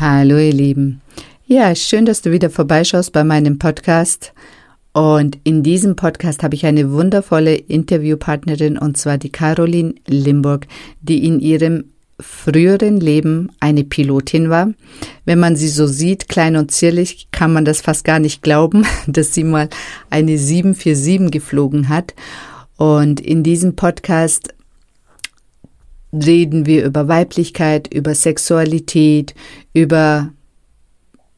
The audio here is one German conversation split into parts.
Hallo ihr Lieben. Ja, schön, dass du wieder vorbeischaust bei meinem Podcast. Und in diesem Podcast habe ich eine wundervolle Interviewpartnerin und zwar die Caroline Limburg, die in ihrem früheren Leben eine Pilotin war. Wenn man sie so sieht, klein und zierlich, kann man das fast gar nicht glauben, dass sie mal eine 747 geflogen hat. Und in diesem Podcast reden wir über Weiblichkeit, über Sexualität, über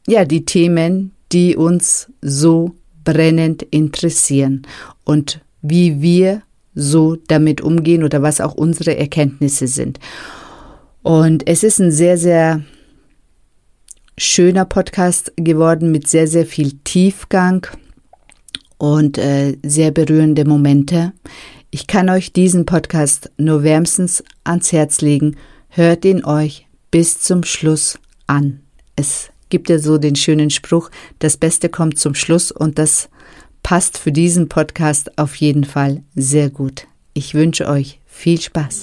ja, die Themen, die uns so brennend interessieren und wie wir so damit umgehen oder was auch unsere Erkenntnisse sind. Und es ist ein sehr, sehr schöner Podcast geworden mit sehr, sehr viel Tiefgang und äh, sehr berührende Momente. Ich kann euch diesen Podcast nur wärmstens ans Herz legen. Hört ihn euch bis zum Schluss an. Es gibt ja so den schönen Spruch, das Beste kommt zum Schluss und das passt für diesen Podcast auf jeden Fall sehr gut. Ich wünsche euch viel Spaß.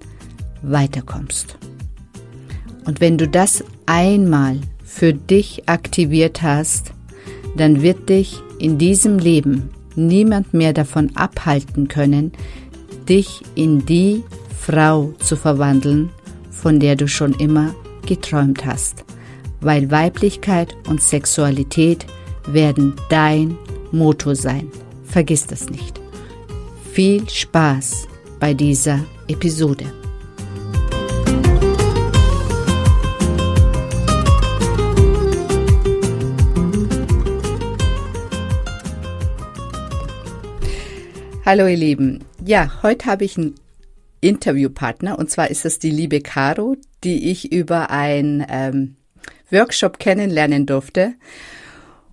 weiterkommst. Und wenn du das einmal für dich aktiviert hast, dann wird dich in diesem Leben niemand mehr davon abhalten können, dich in die Frau zu verwandeln, von der du schon immer geträumt hast, weil Weiblichkeit und Sexualität werden dein Motto sein. Vergiss das nicht. Viel Spaß bei dieser Episode. Hallo ihr Lieben. Ja, heute habe ich einen Interviewpartner und zwar ist es die liebe Caro, die ich über ein ähm, Workshop kennenlernen durfte.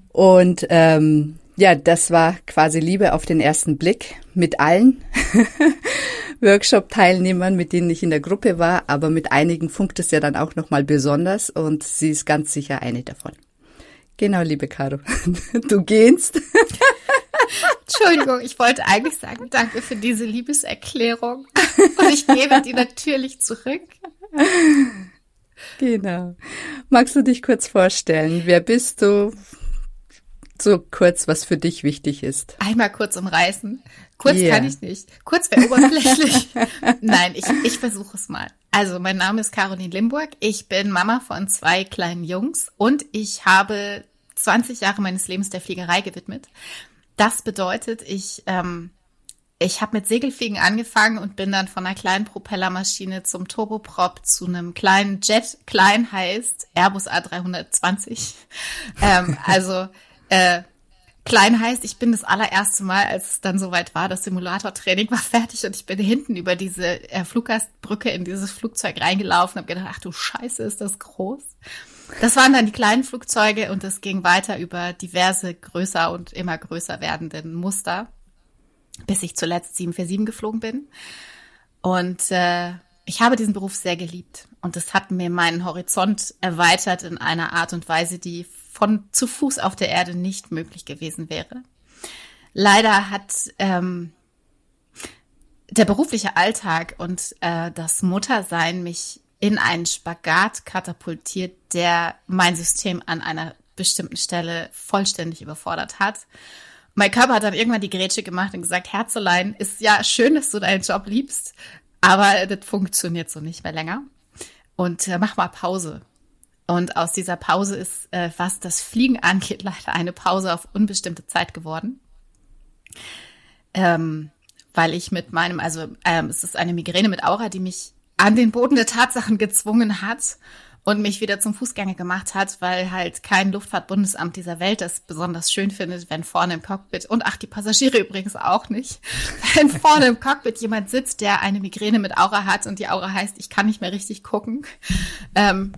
Und ähm, ja, das war quasi Liebe auf den ersten Blick mit allen Workshop-Teilnehmern, mit denen ich in der Gruppe war, aber mit einigen funkt es ja dann auch nochmal besonders und sie ist ganz sicher eine davon. Genau, liebe Caro, du gehst. Entschuldigung, ich wollte eigentlich sagen, danke für diese Liebeserklärung. Und ich gebe die natürlich zurück. Genau. Magst du dich kurz vorstellen? Wer bist du? So kurz, was für dich wichtig ist. Einmal kurz umreißen. Kurz yeah. kann ich nicht. Kurz wäre oberflächlich. Nein, ich, ich versuche es mal. Also, mein Name ist Caroline Limburg. Ich bin Mama von zwei kleinen Jungs und ich habe 20 Jahre meines Lebens der Fliegerei gewidmet. Das bedeutet, ich, ähm, ich habe mit Segelfliegen angefangen und bin dann von einer kleinen Propellermaschine zum Turboprop zu einem kleinen Jet. Klein heißt Airbus A320. ähm, also äh, klein heißt, ich bin das allererste Mal, als es dann soweit war, das Simulatortraining war fertig und ich bin hinten über diese äh, Fluggastbrücke in dieses Flugzeug reingelaufen und habe gedacht, ach du Scheiße, ist das groß. Das waren dann die kleinen Flugzeuge und es ging weiter über diverse größer und immer größer werdenden Muster, bis ich zuletzt 747 geflogen bin. Und äh, ich habe diesen Beruf sehr geliebt und es hat mir meinen Horizont erweitert in einer Art und Weise, die von zu Fuß auf der Erde nicht möglich gewesen wäre. Leider hat ähm, der berufliche Alltag und äh, das Muttersein mich in einen Spagat katapultiert, der mein System an einer bestimmten Stelle vollständig überfordert hat. Mein Körper hat dann irgendwann die Grätsche gemacht und gesagt, Herzelein, ist ja schön, dass du deinen Job liebst, aber das funktioniert so nicht mehr länger. Und äh, mach mal Pause. Und aus dieser Pause ist, äh, was das Fliegen angeht, leider eine Pause auf unbestimmte Zeit geworden. Ähm, weil ich mit meinem, also ähm, es ist eine Migräne mit Aura, die mich an den Boden der Tatsachen gezwungen hat und mich wieder zum Fußgänger gemacht hat, weil halt kein Luftfahrtbundesamt dieser Welt es besonders schön findet, wenn vorne im Cockpit und ach, die Passagiere übrigens auch nicht, wenn vorne im Cockpit jemand sitzt, der eine Migräne mit Aura hat und die Aura heißt, ich kann nicht mehr richtig gucken, ähm,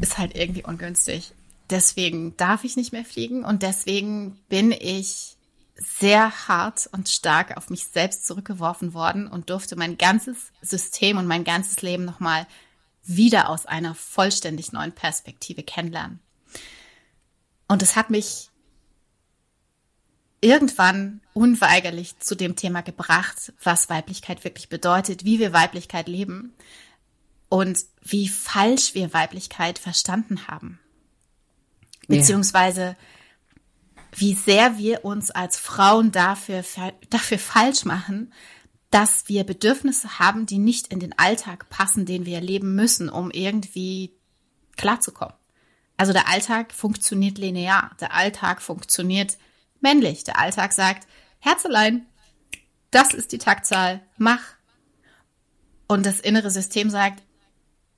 ist halt irgendwie ungünstig. Deswegen darf ich nicht mehr fliegen und deswegen bin ich sehr hart und stark auf mich selbst zurückgeworfen worden und durfte mein ganzes System und mein ganzes Leben nochmal wieder aus einer vollständig neuen Perspektive kennenlernen. Und es hat mich irgendwann unweigerlich zu dem Thema gebracht, was Weiblichkeit wirklich bedeutet, wie wir Weiblichkeit leben und wie falsch wir Weiblichkeit verstanden haben. Beziehungsweise. Wie sehr wir uns als Frauen dafür, dafür falsch machen, dass wir Bedürfnisse haben, die nicht in den Alltag passen, den wir leben müssen, um irgendwie klarzukommen. Also der Alltag funktioniert linear. Der Alltag funktioniert männlich. Der Alltag sagt, Herzelein, das ist die Taktzahl, mach. Und das innere System sagt,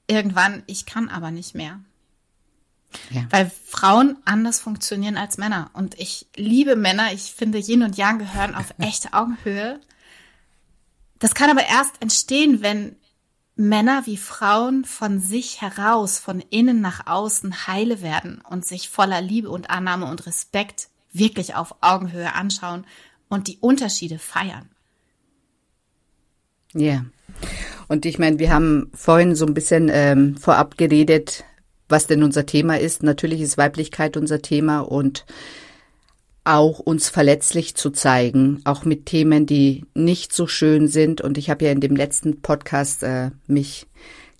irgendwann, ich kann aber nicht mehr. Ja. Weil Frauen anders funktionieren als Männer. Und ich liebe Männer. Ich finde, Yin und Yang gehören auf echte Augenhöhe. Das kann aber erst entstehen, wenn Männer wie Frauen von sich heraus, von innen nach außen heile werden und sich voller Liebe und Annahme und Respekt wirklich auf Augenhöhe anschauen und die Unterschiede feiern. Ja. Yeah. Und ich meine, wir haben vorhin so ein bisschen ähm, vorab geredet, was denn unser Thema ist. Natürlich ist Weiblichkeit unser Thema und auch uns verletzlich zu zeigen, auch mit Themen, die nicht so schön sind. Und ich habe ja in dem letzten Podcast äh, mich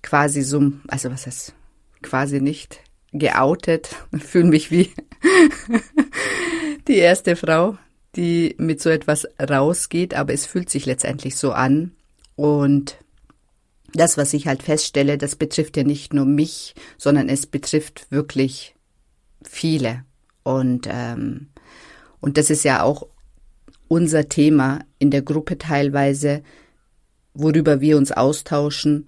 quasi so, also was heißt quasi nicht geoutet, fühle mich wie die erste Frau, die mit so etwas rausgeht, aber es fühlt sich letztendlich so an. Und das, was ich halt feststelle, das betrifft ja nicht nur mich, sondern es betrifft wirklich viele. Und ähm, und das ist ja auch unser Thema in der Gruppe teilweise, worüber wir uns austauschen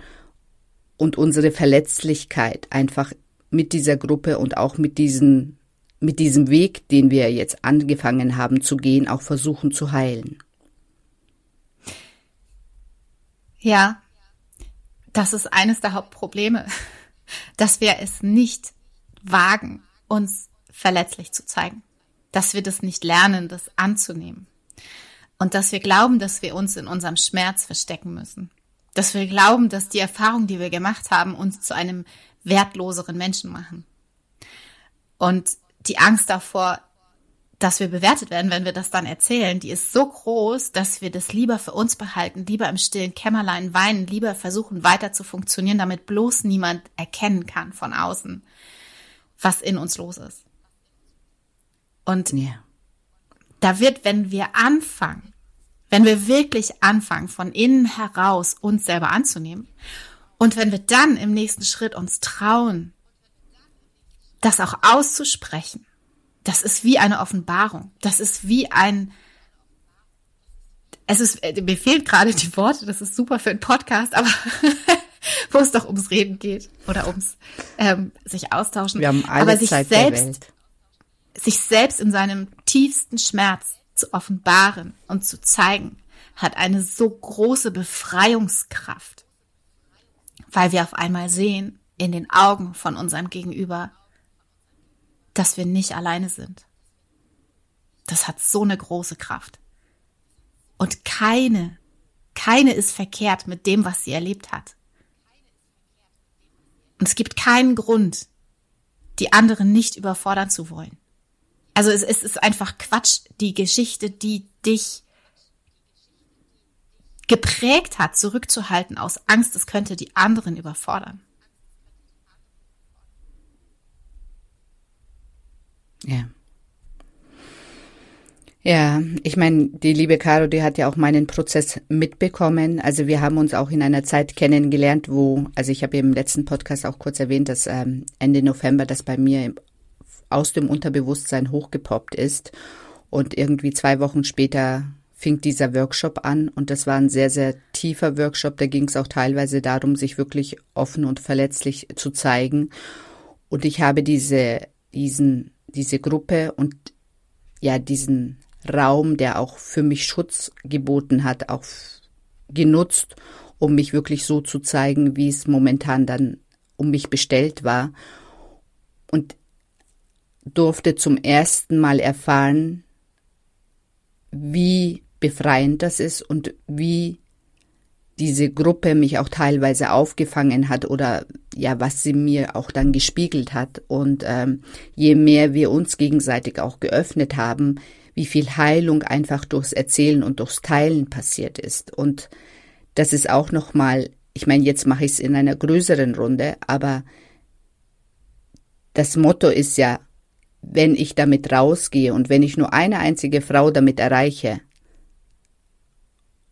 und unsere Verletzlichkeit einfach mit dieser Gruppe und auch mit diesen mit diesem Weg, den wir jetzt angefangen haben zu gehen, auch versuchen zu heilen. Ja, das ist eines der Hauptprobleme, dass wir es nicht wagen, uns verletzlich zu zeigen dass wir das nicht lernen, das anzunehmen. Und dass wir glauben, dass wir uns in unserem Schmerz verstecken müssen. Dass wir glauben, dass die Erfahrungen, die wir gemacht haben, uns zu einem wertloseren Menschen machen. Und die Angst davor, dass wir bewertet werden, wenn wir das dann erzählen, die ist so groß, dass wir das lieber für uns behalten, lieber im stillen Kämmerlein weinen, lieber versuchen weiter zu funktionieren, damit bloß niemand erkennen kann von außen, was in uns los ist. Und ja. da wird, wenn wir anfangen, wenn wir wirklich anfangen, von innen heraus uns selber anzunehmen, und wenn wir dann im nächsten Schritt uns trauen, das auch auszusprechen, das ist wie eine Offenbarung. Das ist wie ein, es ist, äh, mir fehlen gerade die Worte, das ist super für einen Podcast, aber wo es doch ums Reden geht oder ums ähm, sich austauschen. Wir haben alle aber sich Zeit selbst, der Welt sich selbst in seinem tiefsten Schmerz zu offenbaren und zu zeigen, hat eine so große Befreiungskraft, weil wir auf einmal sehen in den Augen von unserem Gegenüber, dass wir nicht alleine sind. Das hat so eine große Kraft. Und keine, keine ist verkehrt mit dem, was sie erlebt hat. Und es gibt keinen Grund, die anderen nicht überfordern zu wollen. Also es, es ist einfach Quatsch, die Geschichte, die dich geprägt hat, zurückzuhalten aus Angst, es könnte die anderen überfordern. Ja. Ja, ich meine, die liebe Caro, die hat ja auch meinen Prozess mitbekommen. Also wir haben uns auch in einer Zeit kennengelernt, wo, also ich habe im letzten Podcast auch kurz erwähnt, dass ähm, Ende November das bei mir aus dem Unterbewusstsein hochgepoppt ist und irgendwie zwei Wochen später fing dieser Workshop an und das war ein sehr, sehr tiefer Workshop. Da ging es auch teilweise darum, sich wirklich offen und verletzlich zu zeigen. Und ich habe diese, diesen, diese Gruppe und ja, diesen Raum, der auch für mich Schutz geboten hat, auch genutzt, um mich wirklich so zu zeigen, wie es momentan dann um mich bestellt war. Und durfte zum ersten Mal erfahren, wie befreiend das ist und wie diese Gruppe mich auch teilweise aufgefangen hat oder ja, was sie mir auch dann gespiegelt hat. Und ähm, je mehr wir uns gegenseitig auch geöffnet haben, wie viel Heilung einfach durchs Erzählen und durchs Teilen passiert ist. Und das ist auch nochmal, ich meine, jetzt mache ich es in einer größeren Runde, aber das Motto ist ja, wenn ich damit rausgehe und wenn ich nur eine einzige Frau damit erreiche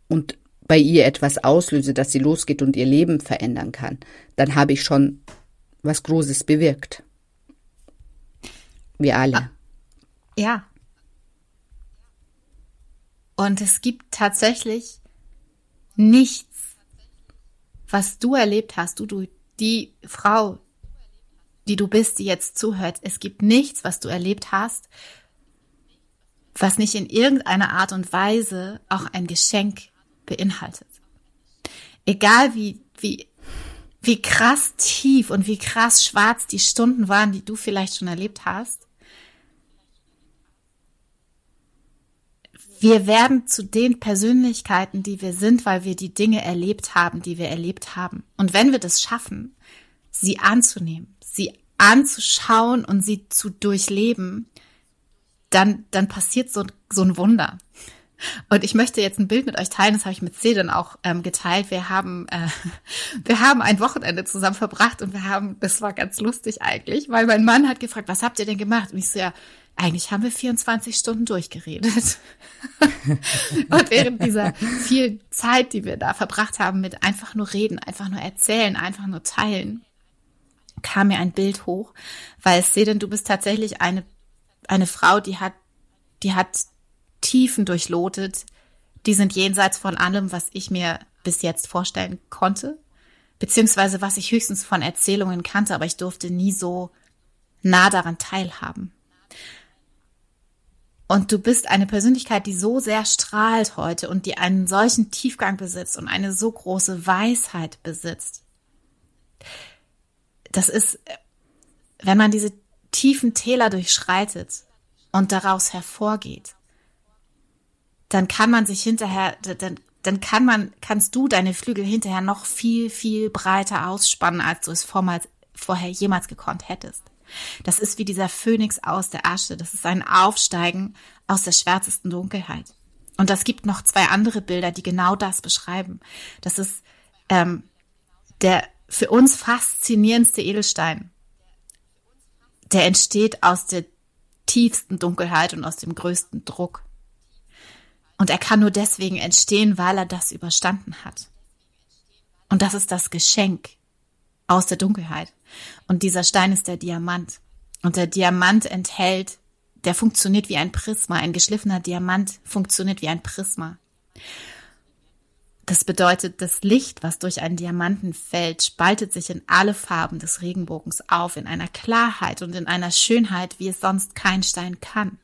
und bei ihr etwas auslöse, dass sie losgeht und ihr Leben verändern kann, dann habe ich schon was Großes bewirkt. Wir alle. Ah, ja. Und es gibt tatsächlich nichts, was du erlebt hast, du, du, die Frau, die du bist, die jetzt zuhört. Es gibt nichts, was du erlebt hast, was nicht in irgendeiner Art und Weise auch ein Geschenk beinhaltet. Egal wie, wie, wie krass tief und wie krass schwarz die Stunden waren, die du vielleicht schon erlebt hast, wir werden zu den Persönlichkeiten, die wir sind, weil wir die Dinge erlebt haben, die wir erlebt haben. Und wenn wir das schaffen, sie anzunehmen, sie anzuschauen und sie zu durchleben, dann, dann passiert so, so ein Wunder. Und ich möchte jetzt ein Bild mit euch teilen, das habe ich mit C dann auch ähm, geteilt. Wir haben, äh, wir haben ein Wochenende zusammen verbracht und wir haben, das war ganz lustig eigentlich, weil mein Mann hat gefragt, was habt ihr denn gemacht? Und ich so, ja, eigentlich haben wir 24 Stunden durchgeredet. und während dieser vielen Zeit, die wir da verbracht haben mit einfach nur reden, einfach nur erzählen, einfach nur teilen, kam mir ein Bild hoch, weil es denn du bist tatsächlich eine, eine Frau, die hat, die hat Tiefen durchlotet, die sind jenseits von allem, was ich mir bis jetzt vorstellen konnte, beziehungsweise was ich höchstens von Erzählungen kannte, aber ich durfte nie so nah daran teilhaben. Und du bist eine Persönlichkeit, die so sehr strahlt heute und die einen solchen Tiefgang besitzt und eine so große Weisheit besitzt, das ist, wenn man diese tiefen Täler durchschreitet und daraus hervorgeht, dann kann man sich hinterher, dann, dann kann man, kannst du deine Flügel hinterher noch viel, viel breiter ausspannen, als du es vormals, vorher jemals gekonnt hättest. Das ist wie dieser Phönix aus der Asche. Das ist ein Aufsteigen aus der schwärzesten Dunkelheit. Und das gibt noch zwei andere Bilder, die genau das beschreiben. Das ist ähm, der für uns faszinierendste Edelstein, der entsteht aus der tiefsten Dunkelheit und aus dem größten Druck. Und er kann nur deswegen entstehen, weil er das überstanden hat. Und das ist das Geschenk aus der Dunkelheit. Und dieser Stein ist der Diamant. Und der Diamant enthält, der funktioniert wie ein Prisma. Ein geschliffener Diamant funktioniert wie ein Prisma. Das bedeutet, das Licht, was durch einen Diamanten fällt, spaltet sich in alle Farben des Regenbogens auf, in einer Klarheit und in einer Schönheit, wie es sonst kein Stein kann.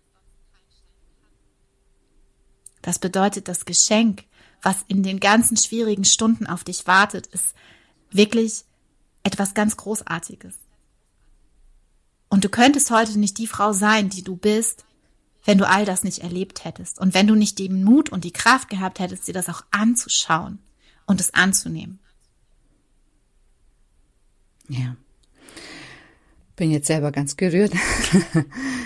Das bedeutet, das Geschenk, was in den ganzen schwierigen Stunden auf dich wartet, ist wirklich etwas ganz Großartiges. Und du könntest heute nicht die Frau sein, die du bist, wenn du all das nicht erlebt hättest und wenn du nicht den Mut und die Kraft gehabt hättest, dir das auch anzuschauen und es anzunehmen. Ja. Bin jetzt selber ganz gerührt.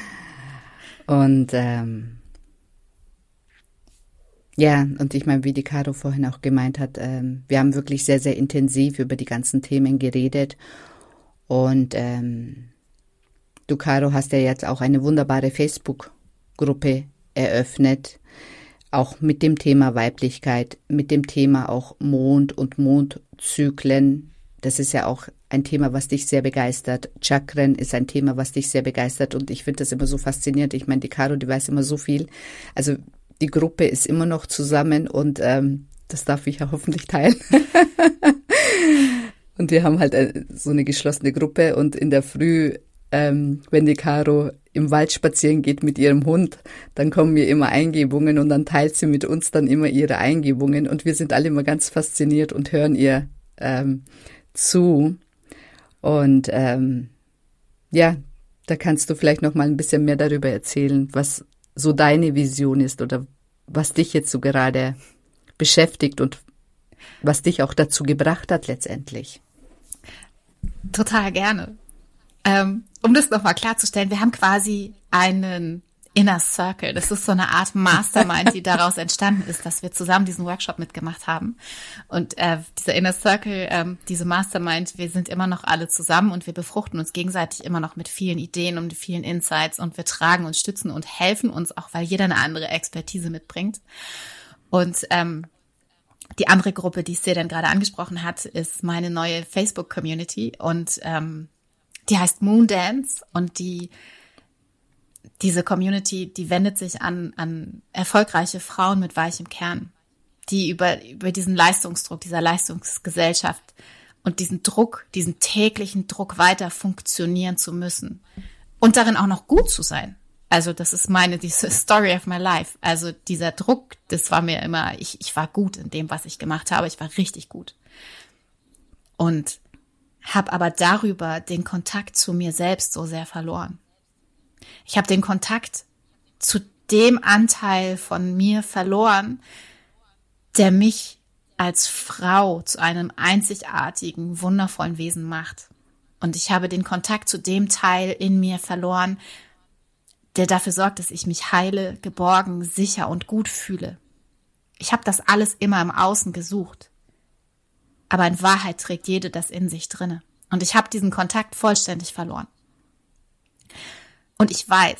und ähm, ja, und ich meine, wie die Caro vorhin auch gemeint hat, ähm, wir haben wirklich sehr, sehr intensiv über die ganzen Themen geredet. Und ähm, du, Caro, hast ja jetzt auch eine wunderbare Facebook Gruppe eröffnet, auch mit dem Thema Weiblichkeit, mit dem Thema auch Mond und Mondzyklen. Das ist ja auch ein Thema, was dich sehr begeistert. Chakren ist ein Thema, was dich sehr begeistert und ich finde das immer so faszinierend. Ich meine, die Caro, die weiß immer so viel. Also die Gruppe ist immer noch zusammen und ähm, das darf ich ja hoffentlich teilen. und wir haben halt äh, so eine geschlossene Gruppe und in der Früh, ähm, wenn die Caro im Wald spazieren geht mit ihrem Hund, dann kommen mir immer Eingebungen und dann teilt sie mit uns dann immer ihre Eingebungen und wir sind alle immer ganz fasziniert und hören ihr ähm, zu. Und ähm, ja, da kannst du vielleicht noch mal ein bisschen mehr darüber erzählen, was so deine Vision ist oder was dich jetzt so gerade beschäftigt und was dich auch dazu gebracht hat letztendlich. Total gerne. Ähm, um das nochmal klarzustellen, wir haben quasi einen Inner Circle. Das ist so eine Art Mastermind, die daraus entstanden ist, dass wir zusammen diesen Workshop mitgemacht haben. Und äh, dieser Inner Circle, ähm, diese Mastermind, wir sind immer noch alle zusammen und wir befruchten uns gegenseitig immer noch mit vielen Ideen und vielen Insights und wir tragen uns, stützen und helfen uns auch, weil jeder eine andere Expertise mitbringt. Und ähm, die andere Gruppe, die Sedan gerade angesprochen hat, ist meine neue Facebook-Community und ähm, die heißt Moondance und die diese Community, die wendet sich an, an erfolgreiche Frauen mit weichem Kern, die über, über diesen Leistungsdruck, dieser Leistungsgesellschaft und diesen Druck, diesen täglichen Druck weiter funktionieren zu müssen und darin auch noch gut zu sein. Also das ist meine, diese Story of my life. Also dieser Druck, das war mir immer, ich, ich war gut in dem, was ich gemacht habe. Ich war richtig gut. Und habe aber darüber den Kontakt zu mir selbst so sehr verloren. Ich habe den Kontakt zu dem Anteil von mir verloren, der mich als Frau zu einem einzigartigen, wundervollen Wesen macht. Und ich habe den Kontakt zu dem Teil in mir verloren, der dafür sorgt, dass ich mich heile, geborgen, sicher und gut fühle. Ich habe das alles immer im Außen gesucht. Aber in Wahrheit trägt jede das in sich drinne. Und ich habe diesen Kontakt vollständig verloren. Und ich weiß,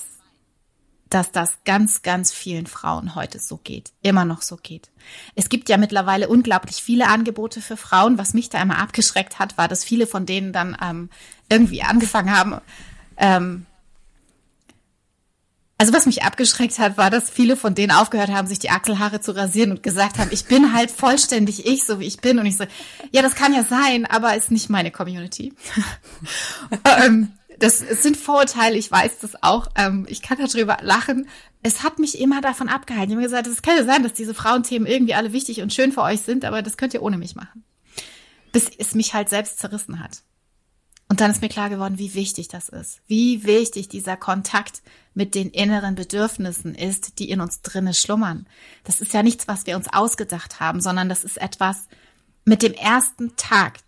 dass das ganz, ganz vielen Frauen heute so geht, immer noch so geht. Es gibt ja mittlerweile unglaublich viele Angebote für Frauen. Was mich da immer abgeschreckt hat, war, dass viele von denen dann ähm, irgendwie angefangen haben, ähm, also was mich abgeschreckt hat, war, dass viele von denen aufgehört haben, sich die Achselhaare zu rasieren und gesagt haben, ich bin halt vollständig ich, so wie ich bin. Und ich so, ja, das kann ja sein, aber ist nicht meine Community. ähm, das, sind Vorurteile, ich weiß das auch. Ähm, ich kann darüber lachen. Es hat mich immer davon abgehalten. Ich habe gesagt, es kann ja sein, dass diese Frauenthemen irgendwie alle wichtig und schön für euch sind, aber das könnt ihr ohne mich machen. Bis es mich halt selbst zerrissen hat. Und dann ist mir klar geworden, wie wichtig das ist. Wie wichtig dieser Kontakt mit den inneren Bedürfnissen ist, die in uns drinne schlummern. Das ist ja nichts, was wir uns ausgedacht haben, sondern das ist etwas mit dem ersten Tag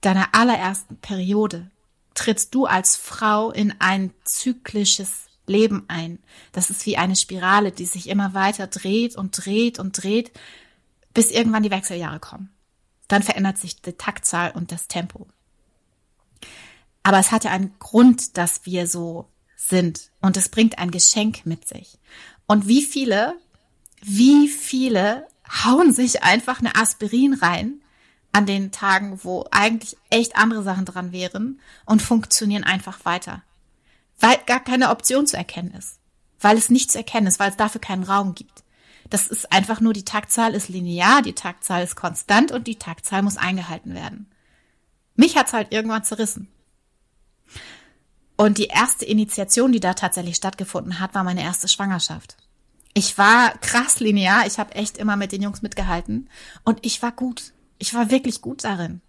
deiner allerersten Periode trittst du als Frau in ein zyklisches Leben ein. Das ist wie eine Spirale, die sich immer weiter dreht und dreht und dreht, bis irgendwann die Wechseljahre kommen. Dann verändert sich die Taktzahl und das Tempo. Aber es hat ja einen Grund, dass wir so sind. Und es bringt ein Geschenk mit sich. Und wie viele, wie viele hauen sich einfach eine Aspirin rein an den Tagen, wo eigentlich echt andere Sachen dran wären und funktionieren einfach weiter. Weil gar keine Option zu erkennen ist. Weil es nicht zu erkennen ist, weil es dafür keinen Raum gibt. Das ist einfach nur, die Taktzahl ist linear, die Taktzahl ist konstant und die Taktzahl muss eingehalten werden. Mich hat's halt irgendwann zerrissen. Und die erste Initiation, die da tatsächlich stattgefunden hat, war meine erste Schwangerschaft. Ich war krass linear, ich habe echt immer mit den Jungs mitgehalten und ich war gut. Ich war wirklich gut darin.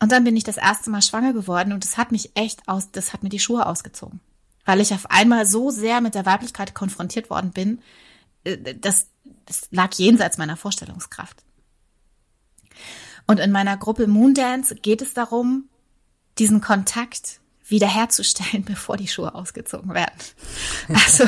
Und dann bin ich das erste Mal schwanger geworden und es hat mich echt aus, das hat mir die Schuhe ausgezogen. Weil ich auf einmal so sehr mit der Weiblichkeit konfrontiert worden bin, äh, das, das lag jenseits meiner Vorstellungskraft. Und in meiner Gruppe Moondance geht es darum, diesen Kontakt wiederherzustellen, bevor die Schuhe ausgezogen werden. Also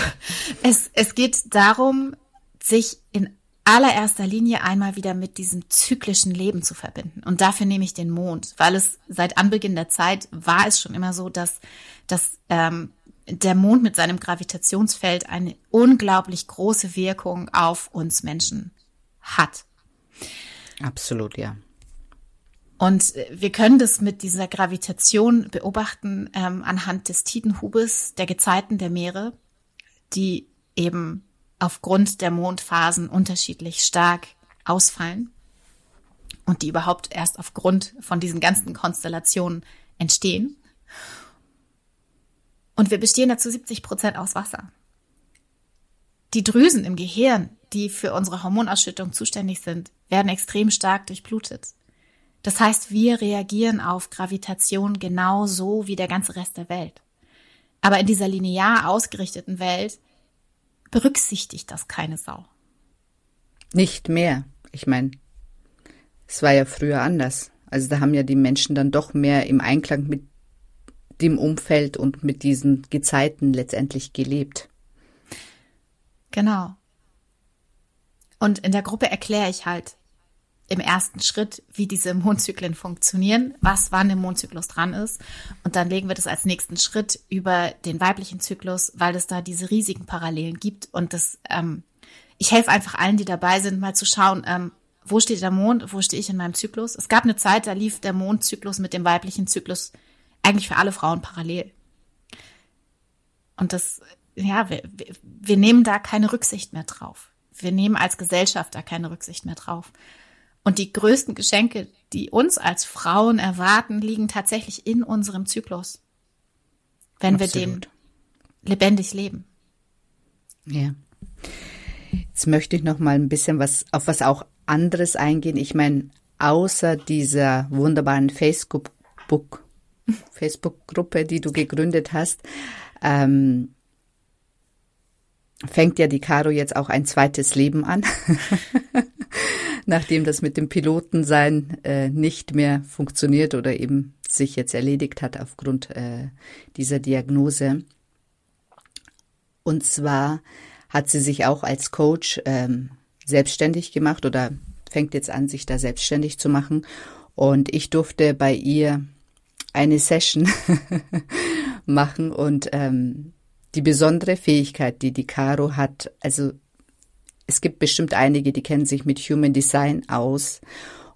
es, es geht darum, sich in allererster Linie einmal wieder mit diesem zyklischen Leben zu verbinden. Und dafür nehme ich den Mond, weil es seit Anbeginn der Zeit war es schon immer so, dass, dass ähm, der Mond mit seinem Gravitationsfeld eine unglaublich große Wirkung auf uns Menschen hat. Absolut, ja. Und wir können das mit dieser Gravitation beobachten ähm, anhand des Tidenhubes der Gezeiten der Meere, die eben aufgrund der Mondphasen unterschiedlich stark ausfallen und die überhaupt erst aufgrund von diesen ganzen Konstellationen entstehen. Und wir bestehen dazu 70 Prozent aus Wasser. Die Drüsen im Gehirn, die für unsere Hormonausschüttung zuständig sind, werden extrem stark durchblutet. Das heißt, wir reagieren auf Gravitation genauso wie der ganze Rest der Welt. Aber in dieser linear ausgerichteten Welt berücksichtigt das keine Sau. Nicht mehr. Ich meine, es war ja früher anders. Also da haben ja die Menschen dann doch mehr im Einklang mit dem Umfeld und mit diesen Gezeiten letztendlich gelebt. Genau. Und in der Gruppe erkläre ich halt im ersten Schritt, wie diese Mondzyklen funktionieren, was wann im Mondzyklus dran ist. Und dann legen wir das als nächsten Schritt über den weiblichen Zyklus, weil es da diese riesigen Parallelen gibt. Und das, ähm, ich helfe einfach allen, die dabei sind, mal zu schauen, ähm, wo steht der Mond, wo stehe ich in meinem Zyklus. Es gab eine Zeit, da lief der Mondzyklus mit dem weiblichen Zyklus eigentlich für alle Frauen parallel. Und das, ja, wir, wir nehmen da keine Rücksicht mehr drauf. Wir nehmen als Gesellschaft da keine Rücksicht mehr drauf. Und die größten Geschenke, die uns als Frauen erwarten, liegen tatsächlich in unserem Zyklus. Wenn Absolut. wir den lebendig leben. Ja. Jetzt möchte ich noch mal ein bisschen was auf was auch anderes eingehen. Ich meine, außer dieser wunderbaren Facebook Facebook-Gruppe, die du gegründet hast, ähm, fängt ja die Caro jetzt auch ein zweites Leben an, nachdem das mit dem Pilotensein äh, nicht mehr funktioniert oder eben sich jetzt erledigt hat aufgrund äh, dieser Diagnose. Und zwar hat sie sich auch als Coach ähm, selbstständig gemacht oder fängt jetzt an, sich da selbstständig zu machen. Und ich durfte bei ihr eine Session machen und ähm, die besondere Fähigkeit, die die Caro hat, also es gibt bestimmt einige, die kennen sich mit Human Design aus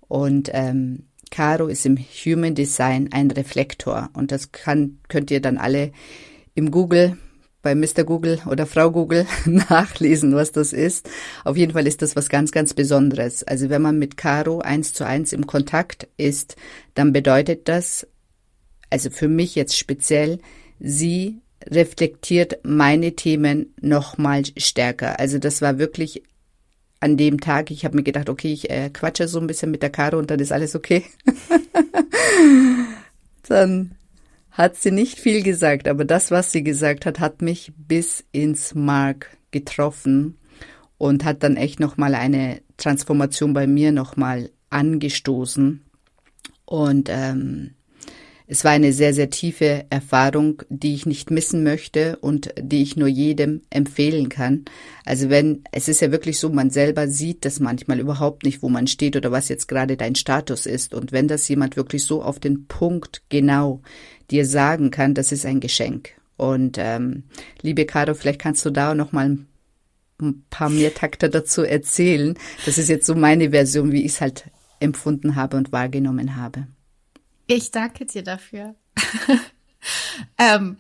und ähm, Caro ist im Human Design ein Reflektor und das kann könnt ihr dann alle im Google bei Mr. Google oder Frau Google nachlesen, was das ist. Auf jeden Fall ist das was ganz, ganz Besonderes. Also wenn man mit Caro eins zu eins im Kontakt ist, dann bedeutet das, also für mich jetzt speziell, sie reflektiert meine Themen nochmal stärker. Also das war wirklich an dem Tag, ich habe mir gedacht, okay, ich äh, quatsche so ein bisschen mit der Caro und dann ist alles okay. dann hat sie nicht viel gesagt, aber das, was sie gesagt hat, hat mich bis ins Mark getroffen und hat dann echt nochmal eine Transformation bei mir nochmal angestoßen. Und ähm, es war eine sehr, sehr tiefe Erfahrung, die ich nicht missen möchte und die ich nur jedem empfehlen kann. Also wenn, es ist ja wirklich so, man selber sieht das manchmal überhaupt nicht, wo man steht oder was jetzt gerade dein Status ist. Und wenn das jemand wirklich so auf den Punkt genau dir sagen kann, das ist ein Geschenk. Und ähm, liebe Caro, vielleicht kannst du da noch mal ein paar mehr Takte dazu erzählen. Das ist jetzt so meine Version, wie ich es halt empfunden habe und wahrgenommen habe. Ich danke dir dafür. ähm,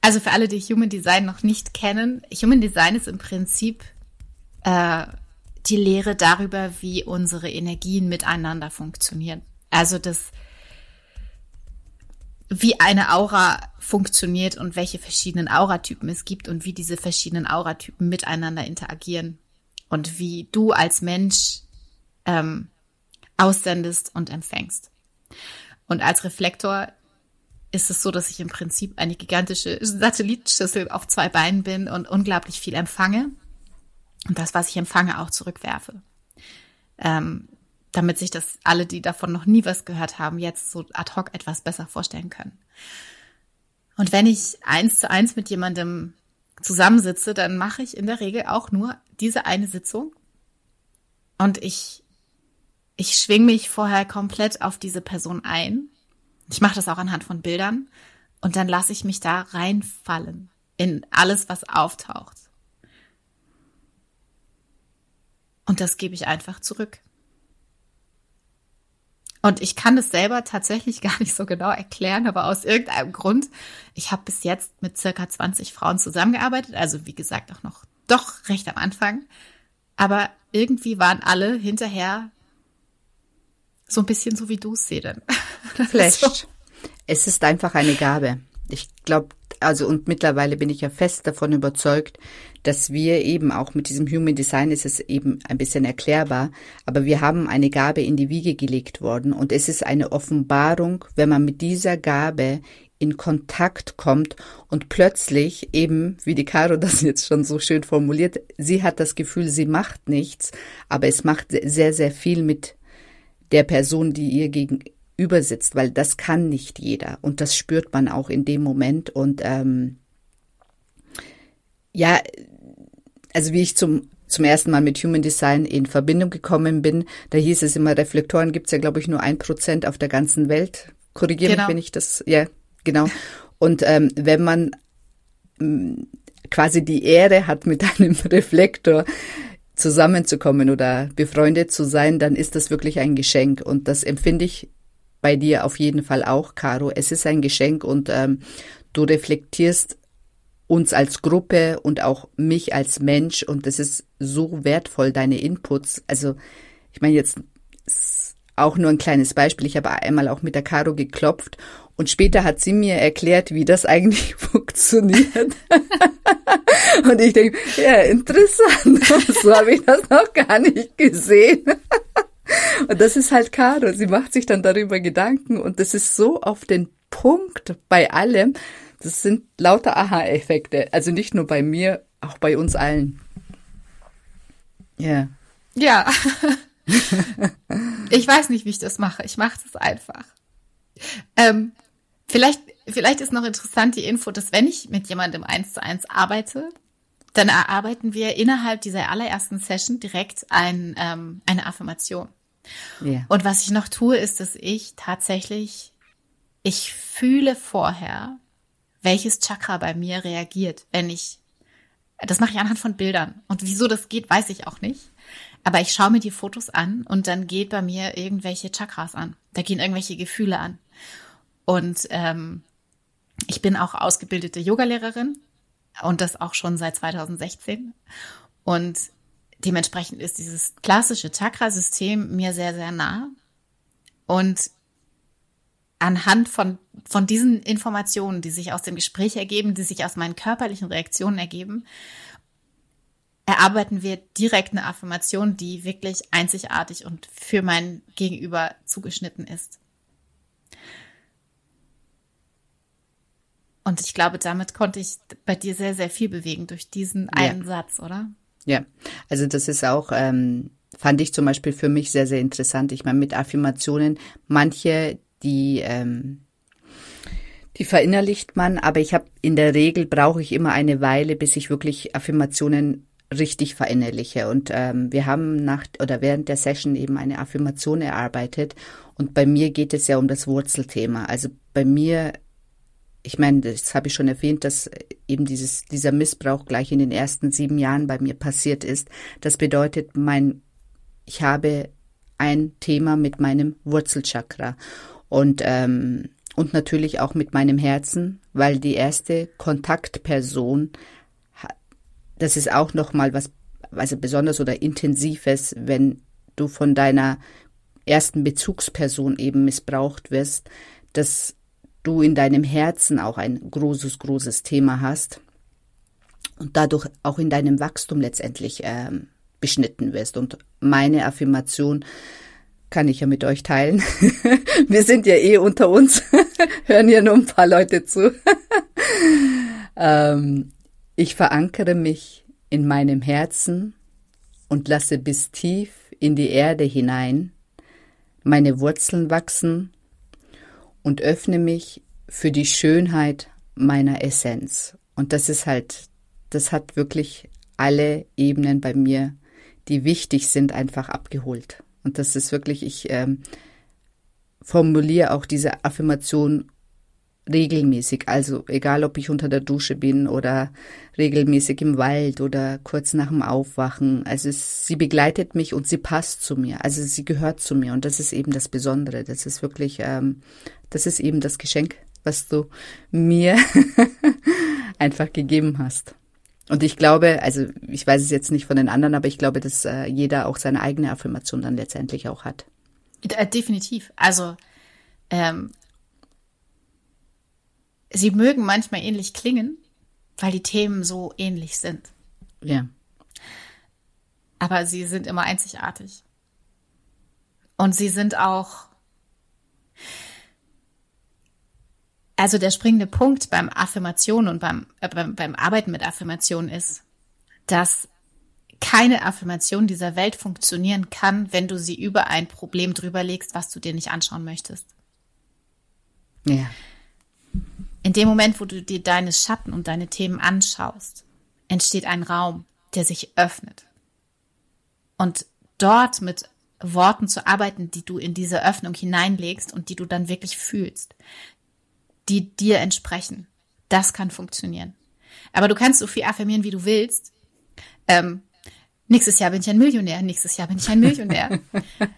also für alle, die Human Design noch nicht kennen, Human Design ist im Prinzip äh, die Lehre darüber, wie unsere Energien miteinander funktionieren. Also das, wie eine Aura funktioniert und welche verschiedenen Auratypen es gibt und wie diese verschiedenen Auratypen miteinander interagieren und wie du als Mensch ähm, aussendest und empfängst. Und als Reflektor ist es so, dass ich im Prinzip eine gigantische Satellitenschüssel auf zwei Beinen bin und unglaublich viel empfange. Und das, was ich empfange, auch zurückwerfe. Ähm, damit sich das alle, die davon noch nie was gehört haben, jetzt so ad hoc etwas besser vorstellen können. Und wenn ich eins zu eins mit jemandem zusammensitze, dann mache ich in der Regel auch nur diese eine Sitzung. Und ich ich schwing mich vorher komplett auf diese Person ein. Ich mache das auch anhand von Bildern und dann lasse ich mich da reinfallen in alles, was auftaucht. Und das gebe ich einfach zurück. Und ich kann es selber tatsächlich gar nicht so genau erklären, aber aus irgendeinem Grund, ich habe bis jetzt mit circa 20 Frauen zusammengearbeitet, also wie gesagt auch noch doch recht am Anfang. Aber irgendwie waren alle hinterher so ein bisschen so wie du es siehst. Vielleicht. so. Es ist einfach eine Gabe. Ich glaube, also und mittlerweile bin ich ja fest davon überzeugt, dass wir eben auch mit diesem Human Design ist es eben ein bisschen erklärbar, aber wir haben eine Gabe in die Wiege gelegt worden und es ist eine Offenbarung, wenn man mit dieser Gabe in Kontakt kommt und plötzlich eben, wie die Caro das jetzt schon so schön formuliert, sie hat das Gefühl, sie macht nichts, aber es macht sehr, sehr viel mit der Person, die ihr gegenüber sitzt, weil das kann nicht jeder und das spürt man auch in dem Moment und ähm, ja, also wie ich zum zum ersten Mal mit Human Design in Verbindung gekommen bin, da hieß es immer, Reflektoren gibt's ja, glaube ich, nur ein Prozent auf der ganzen Welt. Korrigiere genau. mich, wenn ich das, ja, genau. Und ähm, wenn man ähm, quasi die Ehre hat, mit einem Reflektor zusammenzukommen oder befreundet zu sein, dann ist das wirklich ein Geschenk. Und das empfinde ich bei dir auf jeden Fall auch, Caro. Es ist ein Geschenk und ähm, du reflektierst uns als Gruppe und auch mich als Mensch und das ist so wertvoll, deine Inputs. Also ich meine jetzt auch nur ein kleines Beispiel. Ich habe einmal auch mit der Caro geklopft und später hat sie mir erklärt, wie das eigentlich funktioniert. und ich denke, ja, interessant. So habe ich das noch gar nicht gesehen. Und das ist halt Caro. Sie macht sich dann darüber Gedanken und das ist so auf den Punkt bei allem. Das sind lauter Aha-Effekte. Also nicht nur bei mir, auch bei uns allen. Ja. Ja. ich weiß nicht, wie ich das mache. Ich mache es einfach. Ähm, vielleicht, vielleicht ist noch interessant die Info, dass wenn ich mit jemandem eins zu eins arbeite, dann erarbeiten wir innerhalb dieser allerersten Session direkt ein, ähm, eine Affirmation. Yeah. Und was ich noch tue, ist, dass ich tatsächlich, ich fühle vorher, welches Chakra bei mir reagiert, wenn ich, das mache ich anhand von Bildern. Und wieso das geht, weiß ich auch nicht. Aber ich schaue mir die Fotos an und dann geht bei mir irgendwelche Chakras an. Da gehen irgendwelche Gefühle an. Und ähm, ich bin auch ausgebildete Yogalehrerin und das auch schon seit 2016. Und dementsprechend ist dieses klassische Chakrasystem mir sehr, sehr nah. Und anhand von, von diesen Informationen, die sich aus dem Gespräch ergeben, die sich aus meinen körperlichen Reaktionen ergeben, erarbeiten wir direkt eine Affirmation, die wirklich einzigartig und für mein Gegenüber zugeschnitten ist. Und ich glaube, damit konnte ich bei dir sehr, sehr viel bewegen durch diesen einen ja. Satz, oder? Ja, also das ist auch, ähm, fand ich zum Beispiel für mich sehr, sehr interessant. Ich meine, mit Affirmationen, manche, die ähm, die verinnerlicht man, aber ich habe in der Regel brauche ich immer eine Weile, bis ich wirklich Affirmationen richtig verinnerliche. Und ähm, wir haben nach oder während der Session eben eine Affirmation erarbeitet. Und bei mir geht es ja um das Wurzelthema. Also bei mir, ich meine, das habe ich schon erwähnt, dass eben dieses, dieser Missbrauch gleich in den ersten sieben Jahren bei mir passiert ist. Das bedeutet, mein, ich habe ein Thema mit meinem Wurzelchakra und, ähm, und natürlich auch mit meinem Herzen, weil die erste Kontaktperson, das ist auch nochmal was, also besonders oder intensives, wenn du von deiner ersten Bezugsperson eben missbraucht wirst, dass du in deinem Herzen auch ein großes, großes Thema hast und dadurch auch in deinem Wachstum letztendlich ähm, beschnitten wirst. Und meine Affirmation kann ich ja mit euch teilen. Wir sind ja eh unter uns, hören ja nur ein paar Leute zu. ähm, ich verankere mich in meinem Herzen und lasse bis tief in die Erde hinein meine Wurzeln wachsen und öffne mich für die Schönheit meiner Essenz. Und das ist halt, das hat wirklich alle Ebenen bei mir, die wichtig sind, einfach abgeholt. Und das ist wirklich, ich ähm, formuliere auch diese Affirmation regelmäßig. Also egal, ob ich unter der Dusche bin oder regelmäßig im Wald oder kurz nach dem Aufwachen. Also es, sie begleitet mich und sie passt zu mir. Also sie gehört zu mir und das ist eben das Besondere. Das ist wirklich, ähm, das ist eben das Geschenk, was du mir einfach gegeben hast. Und ich glaube, also ich weiß es jetzt nicht von den anderen, aber ich glaube, dass äh, jeder auch seine eigene Affirmation dann letztendlich auch hat. Äh, definitiv. Also ähm, sie mögen manchmal ähnlich klingen, weil die Themen so ähnlich sind. Ja. Aber sie sind immer einzigartig. Und sie sind auch, also der springende Punkt beim Affirmation und beim, äh, beim, beim Arbeiten mit Affirmationen ist, dass keine Affirmation dieser Welt funktionieren kann, wenn du sie über ein Problem drüber legst, was du dir nicht anschauen möchtest. Ja. In dem Moment, wo du dir deine Schatten und deine Themen anschaust, entsteht ein Raum, der sich öffnet. Und dort mit Worten zu arbeiten, die du in diese Öffnung hineinlegst und die du dann wirklich fühlst, die dir entsprechen. Das kann funktionieren. Aber du kannst so viel affirmieren, wie du willst. Ähm, nächstes Jahr bin ich ein Millionär, nächstes Jahr bin ich ein Millionär.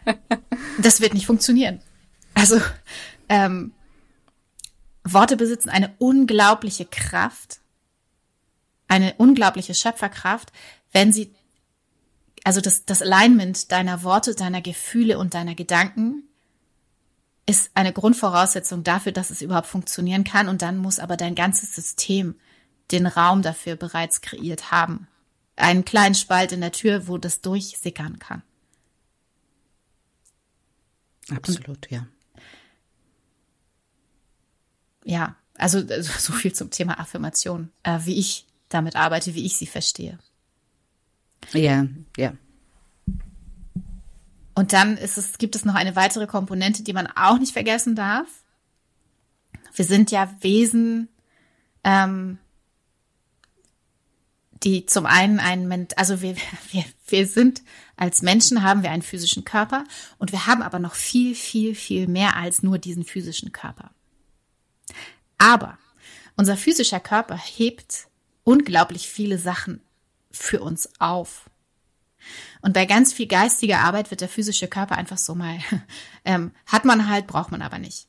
das wird nicht funktionieren. Also ähm, Worte besitzen eine unglaubliche Kraft, eine unglaubliche Schöpferkraft, wenn sie also das, das Alignment deiner Worte, deiner Gefühle und deiner Gedanken ist eine Grundvoraussetzung dafür, dass es überhaupt funktionieren kann. Und dann muss aber dein ganzes System den Raum dafür bereits kreiert haben. Einen kleinen Spalt in der Tür, wo das durchsickern kann. Absolut, und, ja. Ja, also, also so viel zum Thema Affirmation, äh, wie ich damit arbeite, wie ich sie verstehe. Ja, ja. Und dann ist es, gibt es noch eine weitere Komponente, die man auch nicht vergessen darf. Wir sind ja Wesen, ähm, die zum einen einen, also wir, wir, wir sind als Menschen haben wir einen physischen Körper und wir haben aber noch viel, viel, viel mehr als nur diesen physischen Körper. Aber unser physischer Körper hebt unglaublich viele Sachen für uns auf. Und bei ganz viel geistiger Arbeit wird der physische Körper einfach so mal, ähm, hat man halt, braucht man aber nicht.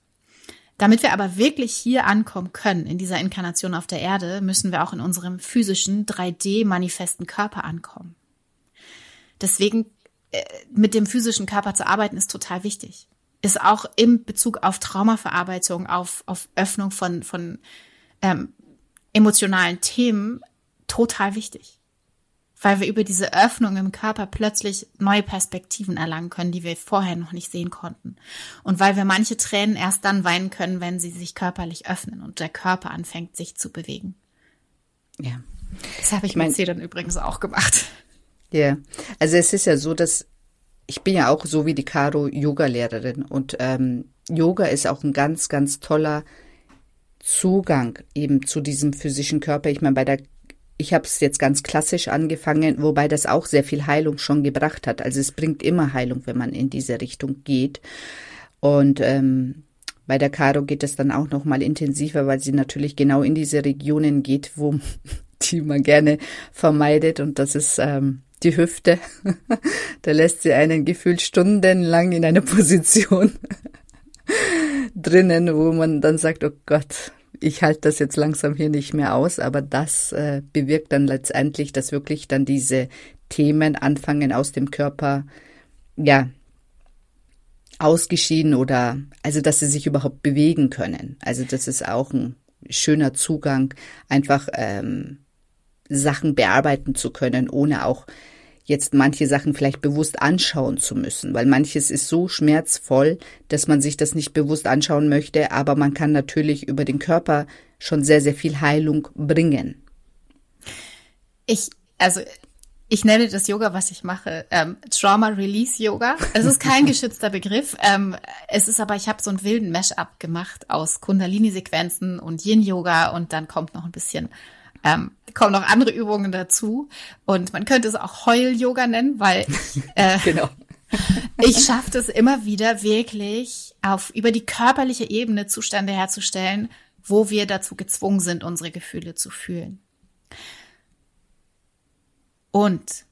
Damit wir aber wirklich hier ankommen können, in dieser Inkarnation auf der Erde, müssen wir auch in unserem physischen, 3D-manifesten Körper ankommen. Deswegen äh, mit dem physischen Körper zu arbeiten, ist total wichtig. Ist auch im Bezug auf Traumaverarbeitung, auf, auf Öffnung von, von ähm, emotionalen Themen total wichtig weil wir über diese Öffnung im Körper plötzlich neue Perspektiven erlangen können, die wir vorher noch nicht sehen konnten. Und weil wir manche Tränen erst dann weinen können, wenn sie sich körperlich öffnen und der Körper anfängt, sich zu bewegen. Ja. Das habe ich, ich mein, mit dann übrigens auch gemacht. Ja, also es ist ja so, dass ich bin ja auch so wie die Caro Yoga-Lehrerin und ähm, Yoga ist auch ein ganz, ganz toller Zugang eben zu diesem physischen Körper. Ich meine, bei der ich habe es jetzt ganz klassisch angefangen, wobei das auch sehr viel Heilung schon gebracht hat. Also es bringt immer Heilung, wenn man in diese Richtung geht. Und ähm, bei der Caro geht es dann auch noch mal intensiver, weil sie natürlich genau in diese Regionen geht, wo die man gerne vermeidet. Und das ist ähm, die Hüfte. da lässt sie einen gefühlt stundenlang in einer Position drinnen, wo man dann sagt, oh Gott, ich halte das jetzt langsam hier nicht mehr aus, aber das äh, bewirkt dann letztendlich, dass wirklich dann diese Themen anfangen aus dem Körper, ja, ausgeschieden oder, also dass sie sich überhaupt bewegen können. Also das ist auch ein schöner Zugang, einfach ähm, Sachen bearbeiten zu können, ohne auch jetzt manche Sachen vielleicht bewusst anschauen zu müssen, weil manches ist so schmerzvoll, dass man sich das nicht bewusst anschauen möchte, aber man kann natürlich über den Körper schon sehr, sehr viel Heilung bringen. Ich, also ich nenne das Yoga, was ich mache, ähm, Trauma Release Yoga. Es ist kein geschützter Begriff. Ähm, es ist aber, ich habe so einen wilden Mash-up gemacht aus Kundalini-Sequenzen und Yin-Yoga und dann kommt noch ein bisschen ähm, kommen noch andere Übungen dazu. Und man könnte es auch Heul-Yoga nennen, weil äh, genau. ich schaffe es immer wieder wirklich auf über die körperliche Ebene Zustände herzustellen, wo wir dazu gezwungen sind, unsere Gefühle zu fühlen. Und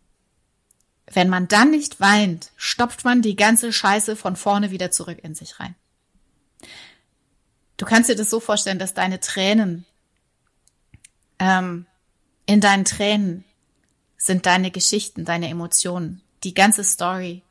wenn man dann nicht weint, stopft man die ganze Scheiße von vorne wieder zurück in sich rein. Du kannst dir das so vorstellen, dass deine Tränen ähm, In deinen Tränen sind deine Geschichten, deine Emotionen, die ganze Story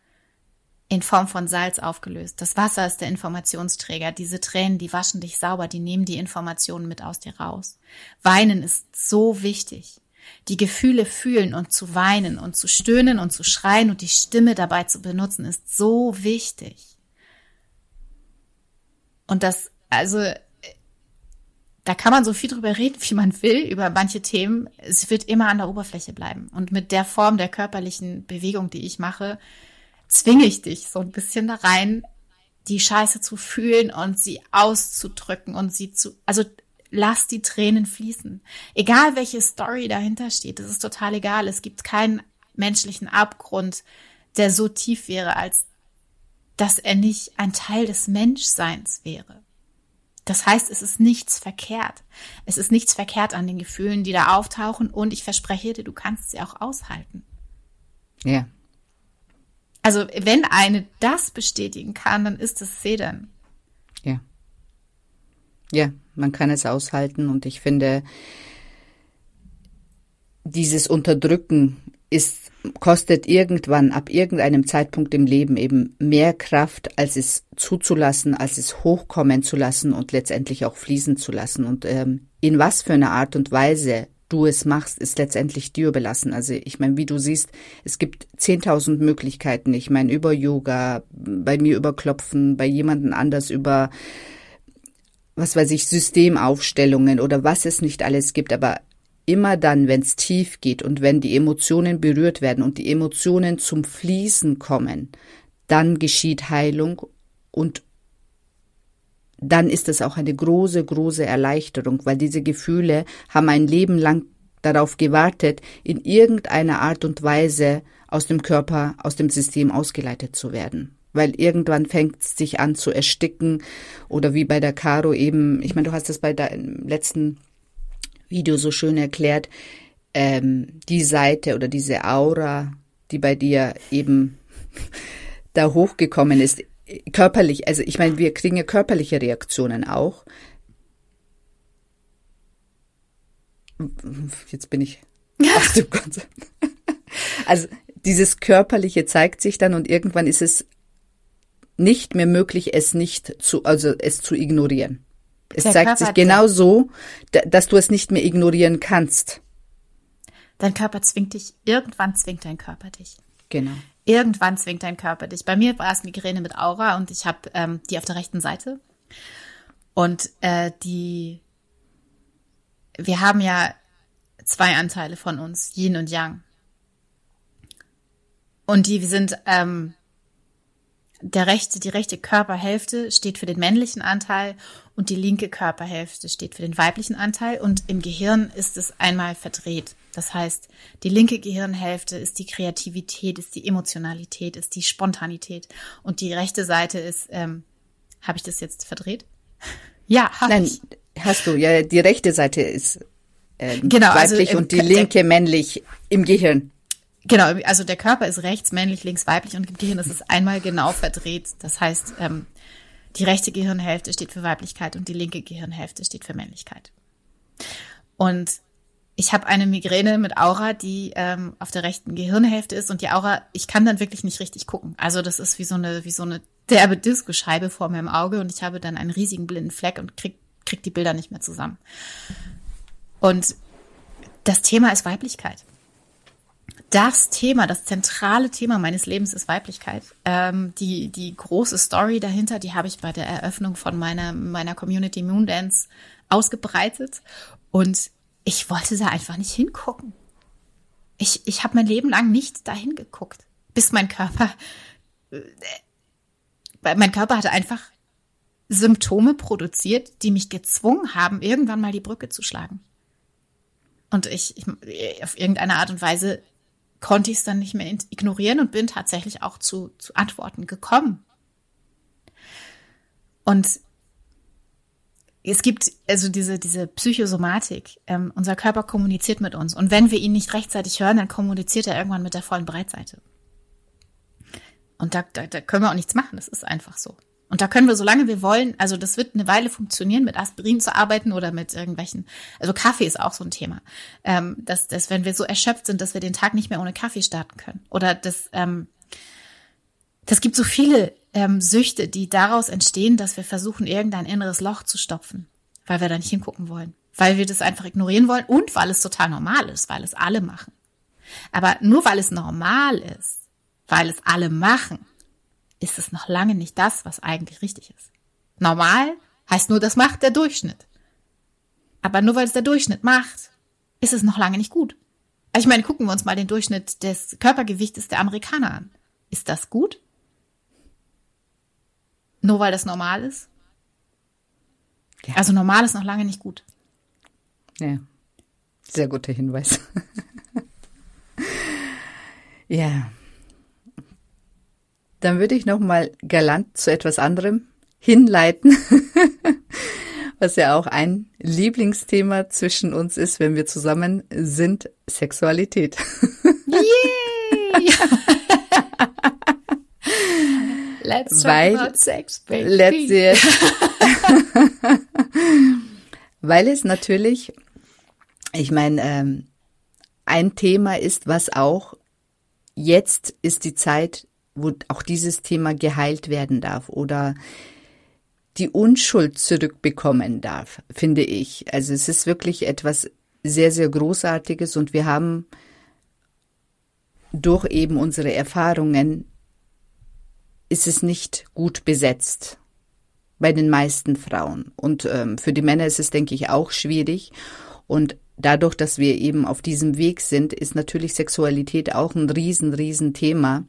in Form von Salz aufgelöst. Das Wasser ist der Informationsträger. Diese Tränen, die waschen dich sauber, die nehmen die Informationen mit aus dir raus. Weinen ist so wichtig. Die Gefühle fühlen und zu weinen und zu stöhnen und zu schreien und die Stimme dabei zu benutzen, ist so wichtig. Und das, also, da kann man so viel drüber reden, wie man will, über manche Themen. Es wird immer an der Oberfläche bleiben. Und mit der Form der körperlichen Bewegung, die ich mache, zwinge ich dich so ein bisschen da rein, die Scheiße zu fühlen und sie auszudrücken und sie zu, also lass die Tränen fließen. Egal welche Story dahinter steht, das ist total egal. Es gibt keinen menschlichen Abgrund, der so tief wäre, als dass er nicht ein Teil des Menschseins wäre. Das heißt, es ist nichts verkehrt. Es ist nichts verkehrt an den Gefühlen, die da auftauchen und ich verspreche dir, du kannst sie auch aushalten. Ja, also wenn eine das bestätigen kann, dann ist es Sedan. Ja. Ja, man kann es aushalten und ich finde, dieses Unterdrücken ist, kostet irgendwann ab irgendeinem Zeitpunkt im Leben eben mehr Kraft, als es zuzulassen, als es hochkommen zu lassen und letztendlich auch fließen zu lassen. Und ähm, in was für einer Art und Weise du es machst, ist letztendlich dir überlassen. Also ich meine, wie du siehst, es gibt 10.000 Möglichkeiten. Ich meine, über Yoga, bei mir über Klopfen, bei jemandem anders über, was weiß ich, Systemaufstellungen oder was es nicht alles gibt. Aber immer dann, wenn es tief geht und wenn die Emotionen berührt werden und die Emotionen zum Fließen kommen, dann geschieht Heilung und dann ist es auch eine große, große Erleichterung, weil diese Gefühle haben ein Leben lang darauf gewartet, in irgendeiner Art und Weise aus dem Körper, aus dem System ausgeleitet zu werden. Weil irgendwann fängt es sich an zu ersticken oder wie bei der Caro eben, ich meine, du hast das bei deinem letzten Video so schön erklärt, ähm, die Seite oder diese Aura, die bei dir eben da hochgekommen ist, körperlich, also ich meine, wir kriegen ja körperliche Reaktionen auch. Jetzt bin ich aus dem Konzept. Also dieses Körperliche zeigt sich dann und irgendwann ist es nicht mehr möglich, es nicht zu, also es zu ignorieren. Es Der zeigt Körper sich genau so, dass du es nicht mehr ignorieren kannst. Dein Körper zwingt dich, irgendwann zwingt dein Körper dich. Genau. Irgendwann zwingt dein Körper dich. Bei mir war es Migräne mit Aura und ich habe ähm, die auf der rechten Seite. Und äh, die, wir haben ja zwei Anteile von uns, Yin und Yang. Und die sind ähm, der rechte, die rechte Körperhälfte steht für den männlichen Anteil und die linke Körperhälfte steht für den weiblichen Anteil und im Gehirn ist es einmal verdreht. Das heißt, die linke Gehirnhälfte ist die Kreativität, ist die Emotionalität, ist die Spontanität und die rechte Seite ist, ähm, habe ich das jetzt verdreht? ja, habe Nein, ich. hast du. Ja, die rechte Seite ist äh, genau, also, weiblich also, und die linke männlich im Gehirn. Genau, also der Körper ist rechts männlich, links weiblich und im Gehirn ist es einmal genau verdreht. Das heißt, ähm, die rechte Gehirnhälfte steht für Weiblichkeit und die linke Gehirnhälfte steht für Männlichkeit. Und ich habe eine Migräne mit Aura, die ähm, auf der rechten Gehirnhälfte ist und die Aura, ich kann dann wirklich nicht richtig gucken. Also das ist wie so eine wie so eine derbe Diskoscheibe vor mir im Auge und ich habe dann einen riesigen blinden Fleck und krieg krieg die Bilder nicht mehr zusammen. Und das Thema ist Weiblichkeit das Thema, das zentrale Thema meines Lebens ist Weiblichkeit. Ähm, die, die große Story dahinter, die habe ich bei der Eröffnung von meiner, meiner Community Moondance ausgebreitet. Und ich wollte da einfach nicht hingucken. Ich, ich habe mein Leben lang nicht dahin geguckt, bis mein Körper, äh, mein Körper hatte einfach Symptome produziert, die mich gezwungen haben, irgendwann mal die Brücke zu schlagen. Und ich, ich auf irgendeine Art und Weise konnte ich es dann nicht mehr ignorieren und bin tatsächlich auch zu, zu Antworten gekommen. Und es gibt also diese, diese Psychosomatik. Ähm, unser Körper kommuniziert mit uns. Und wenn wir ihn nicht rechtzeitig hören, dann kommuniziert er irgendwann mit der vollen Breitseite. Und da, da, da können wir auch nichts machen. Das ist einfach so. Und da können wir, solange wir wollen, also das wird eine Weile funktionieren, mit Aspirin zu arbeiten oder mit irgendwelchen, also Kaffee ist auch so ein Thema, ähm, dass, dass wenn wir so erschöpft sind, dass wir den Tag nicht mehr ohne Kaffee starten können. Oder das, ähm, das gibt so viele ähm, Süchte, die daraus entstehen, dass wir versuchen, irgendein inneres Loch zu stopfen, weil wir da nicht hingucken wollen, weil wir das einfach ignorieren wollen und weil es total normal ist, weil es alle machen. Aber nur weil es normal ist, weil es alle machen, ist es noch lange nicht das, was eigentlich richtig ist. Normal heißt nur, das macht der Durchschnitt. Aber nur weil es der Durchschnitt macht, ist es noch lange nicht gut. Ich meine, gucken wir uns mal den Durchschnitt des Körpergewichtes der Amerikaner an. Ist das gut? Nur weil das normal ist? Ja. Also normal ist noch lange nicht gut. Ja, sehr guter Hinweis. ja. Dann würde ich noch mal galant zu etwas anderem hinleiten, was ja auch ein Lieblingsthema zwischen uns ist, wenn wir zusammen sind, Sexualität. Yay! Let's talk Weil, about sex, baby. Let's yes. Weil es natürlich, ich meine, ähm, ein Thema ist, was auch jetzt ist die Zeit wo auch dieses Thema geheilt werden darf oder die Unschuld zurückbekommen darf, finde ich. Also es ist wirklich etwas sehr, sehr Großartiges und wir haben durch eben unsere Erfahrungen ist es nicht gut besetzt bei den meisten Frauen. Und ähm, für die Männer ist es, denke ich, auch schwierig. Und dadurch, dass wir eben auf diesem Weg sind, ist natürlich Sexualität auch ein riesen, riesen Thema,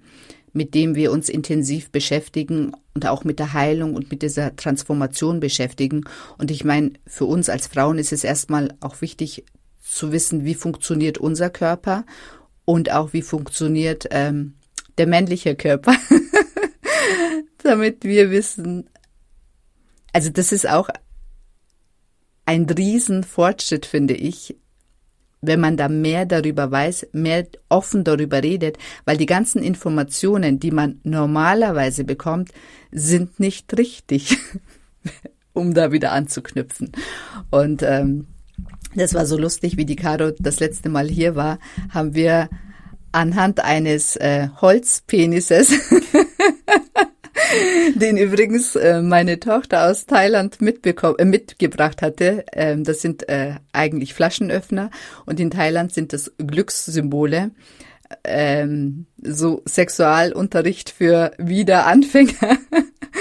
mit dem wir uns intensiv beschäftigen und auch mit der Heilung und mit dieser Transformation beschäftigen. Und ich meine, für uns als Frauen ist es erstmal auch wichtig zu wissen, wie funktioniert unser Körper und auch wie funktioniert ähm, der männliche Körper, damit wir wissen, also das ist auch ein Riesenfortschritt, finde ich, wenn man da mehr darüber weiß, mehr offen darüber redet, weil die ganzen Informationen, die man normalerweise bekommt, sind nicht richtig, um da wieder anzuknüpfen. Und ähm, das war so lustig, wie die Caro das letzte Mal hier war, haben wir anhand eines äh, Holzpenises den übrigens äh, meine Tochter aus Thailand äh, mitgebracht hatte. Ähm, das sind äh, eigentlich Flaschenöffner und in Thailand sind das Glückssymbole. Ähm, so Sexualunterricht für Wiederanfänger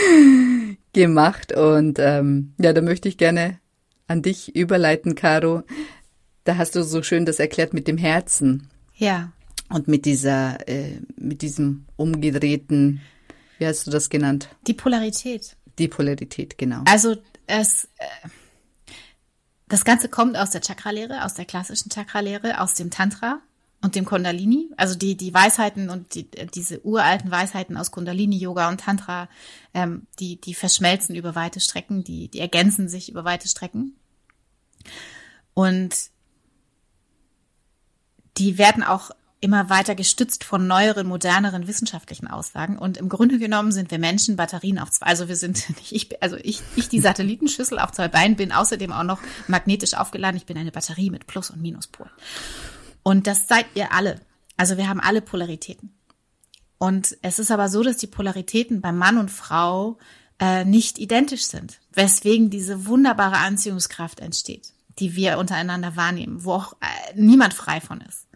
gemacht. Und ähm, ja, da möchte ich gerne an dich überleiten, Caro. Da hast du so schön das erklärt mit dem Herzen. Ja. Und mit dieser, äh, mit diesem umgedrehten wie hast du das genannt? Die Polarität. Die Polarität, genau. Also es, äh, das Ganze kommt aus der Chakralehre, aus der klassischen Chakralehre, aus dem Tantra und dem Kundalini. Also die, die Weisheiten und die, diese uralten Weisheiten aus Kundalini, Yoga und Tantra, ähm, die, die verschmelzen über weite Strecken, die, die ergänzen sich über weite Strecken. Und die werden auch immer weiter gestützt von neueren, moderneren wissenschaftlichen Aussagen. Und im Grunde genommen sind wir Menschen Batterien auf zwei, also wir sind nicht, ich, also ich, ich die Satellitenschüssel auf zwei Beinen bin außerdem auch noch magnetisch aufgeladen. Ich bin eine Batterie mit Plus- und Minuspol. Und das seid ihr alle. Also wir haben alle Polaritäten. Und es ist aber so, dass die Polaritäten bei Mann und Frau äh, nicht identisch sind, weswegen diese wunderbare Anziehungskraft entsteht, die wir untereinander wahrnehmen, wo auch äh, niemand frei von ist.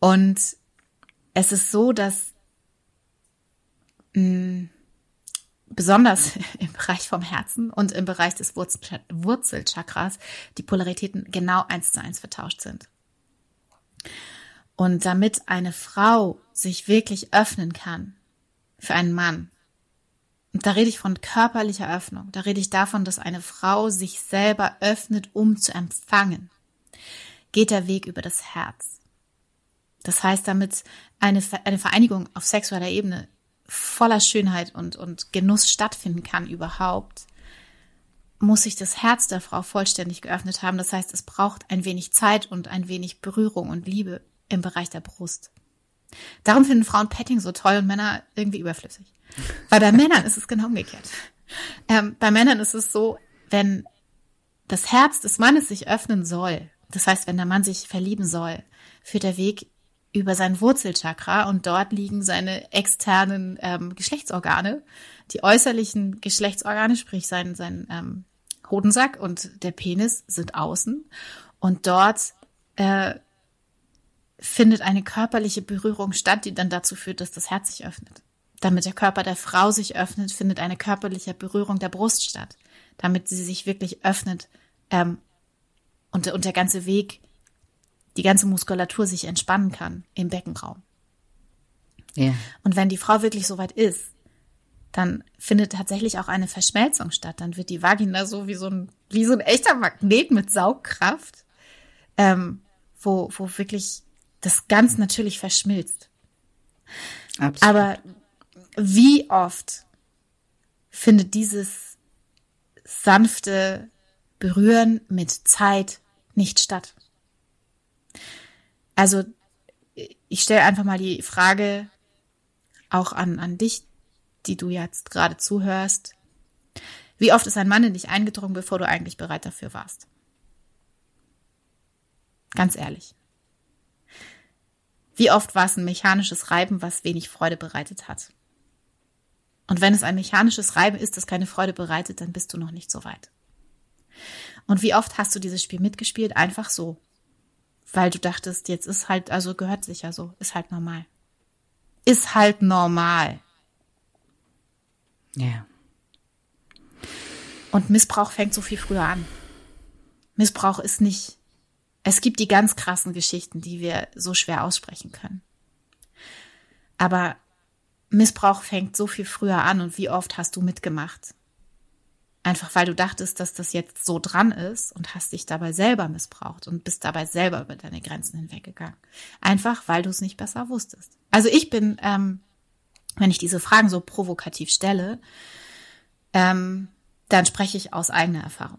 Und es ist so, dass mh, mm, besonders im Bereich vom Herzen und im Bereich des Wurzelchakras die Polaritäten genau eins zu eins vertauscht sind. Und damit eine Frau sich wirklich öffnen kann für einen Mann, und da rede ich von körperlicher Öffnung, da rede ich davon, dass eine Frau sich selber öffnet, um zu empfangen, geht der Weg über das Herz. Das heißt, damit eine, eine Vereinigung auf sexueller Ebene voller Schönheit und, und Genuss stattfinden kann überhaupt, muss sich das Herz der Frau vollständig geöffnet haben. Das heißt, es braucht ein wenig Zeit und ein wenig Berührung und Liebe im Bereich der Brust. Darum finden Frauen Petting so toll und Männer irgendwie überflüssig. Weil bei Männern ist es genau umgekehrt. Ähm, bei Männern ist es so, wenn das Herz des Mannes sich öffnen soll, das heißt, wenn der Mann sich verlieben soll, führt der Weg über sein Wurzelchakra und dort liegen seine externen ähm, Geschlechtsorgane, die äußerlichen Geschlechtsorgane, sprich sein, sein ähm, Hodensack und der Penis sind außen. Und dort äh, findet eine körperliche Berührung statt, die dann dazu führt, dass das Herz sich öffnet. Damit der Körper der Frau sich öffnet, findet eine körperliche Berührung der Brust statt, damit sie sich wirklich öffnet ähm, und, und der ganze Weg die ganze Muskulatur sich entspannen kann im Beckenraum. Ja. Und wenn die Frau wirklich so weit ist, dann findet tatsächlich auch eine Verschmelzung statt. Dann wird die Vagina so wie so ein, wie so ein echter Magnet mit Saugkraft, ähm, wo, wo wirklich das ganz natürlich verschmilzt. Absolut. Aber wie oft findet dieses sanfte Berühren mit Zeit nicht statt? Also ich stelle einfach mal die Frage auch an, an dich, die du jetzt gerade zuhörst. Wie oft ist ein Mann in dich eingedrungen, bevor du eigentlich bereit dafür warst? Ganz ehrlich. Wie oft war es ein mechanisches Reiben, was wenig Freude bereitet hat? Und wenn es ein mechanisches Reiben ist, das keine Freude bereitet, dann bist du noch nicht so weit. Und wie oft hast du dieses Spiel mitgespielt? Einfach so, weil du dachtest, jetzt ist halt, also gehört sich ja so, ist halt normal. Ist halt normal. Ja. Und Missbrauch fängt so viel früher an. Missbrauch ist nicht, es gibt die ganz krassen Geschichten, die wir so schwer aussprechen können. Aber Missbrauch fängt so viel früher an und wie oft hast du mitgemacht? Einfach weil du dachtest, dass das jetzt so dran ist und hast dich dabei selber missbraucht und bist dabei selber über deine Grenzen hinweggegangen. Einfach weil du es nicht besser wusstest. Also ich bin, ähm, wenn ich diese Fragen so provokativ stelle, ähm, dann spreche ich aus eigener Erfahrung.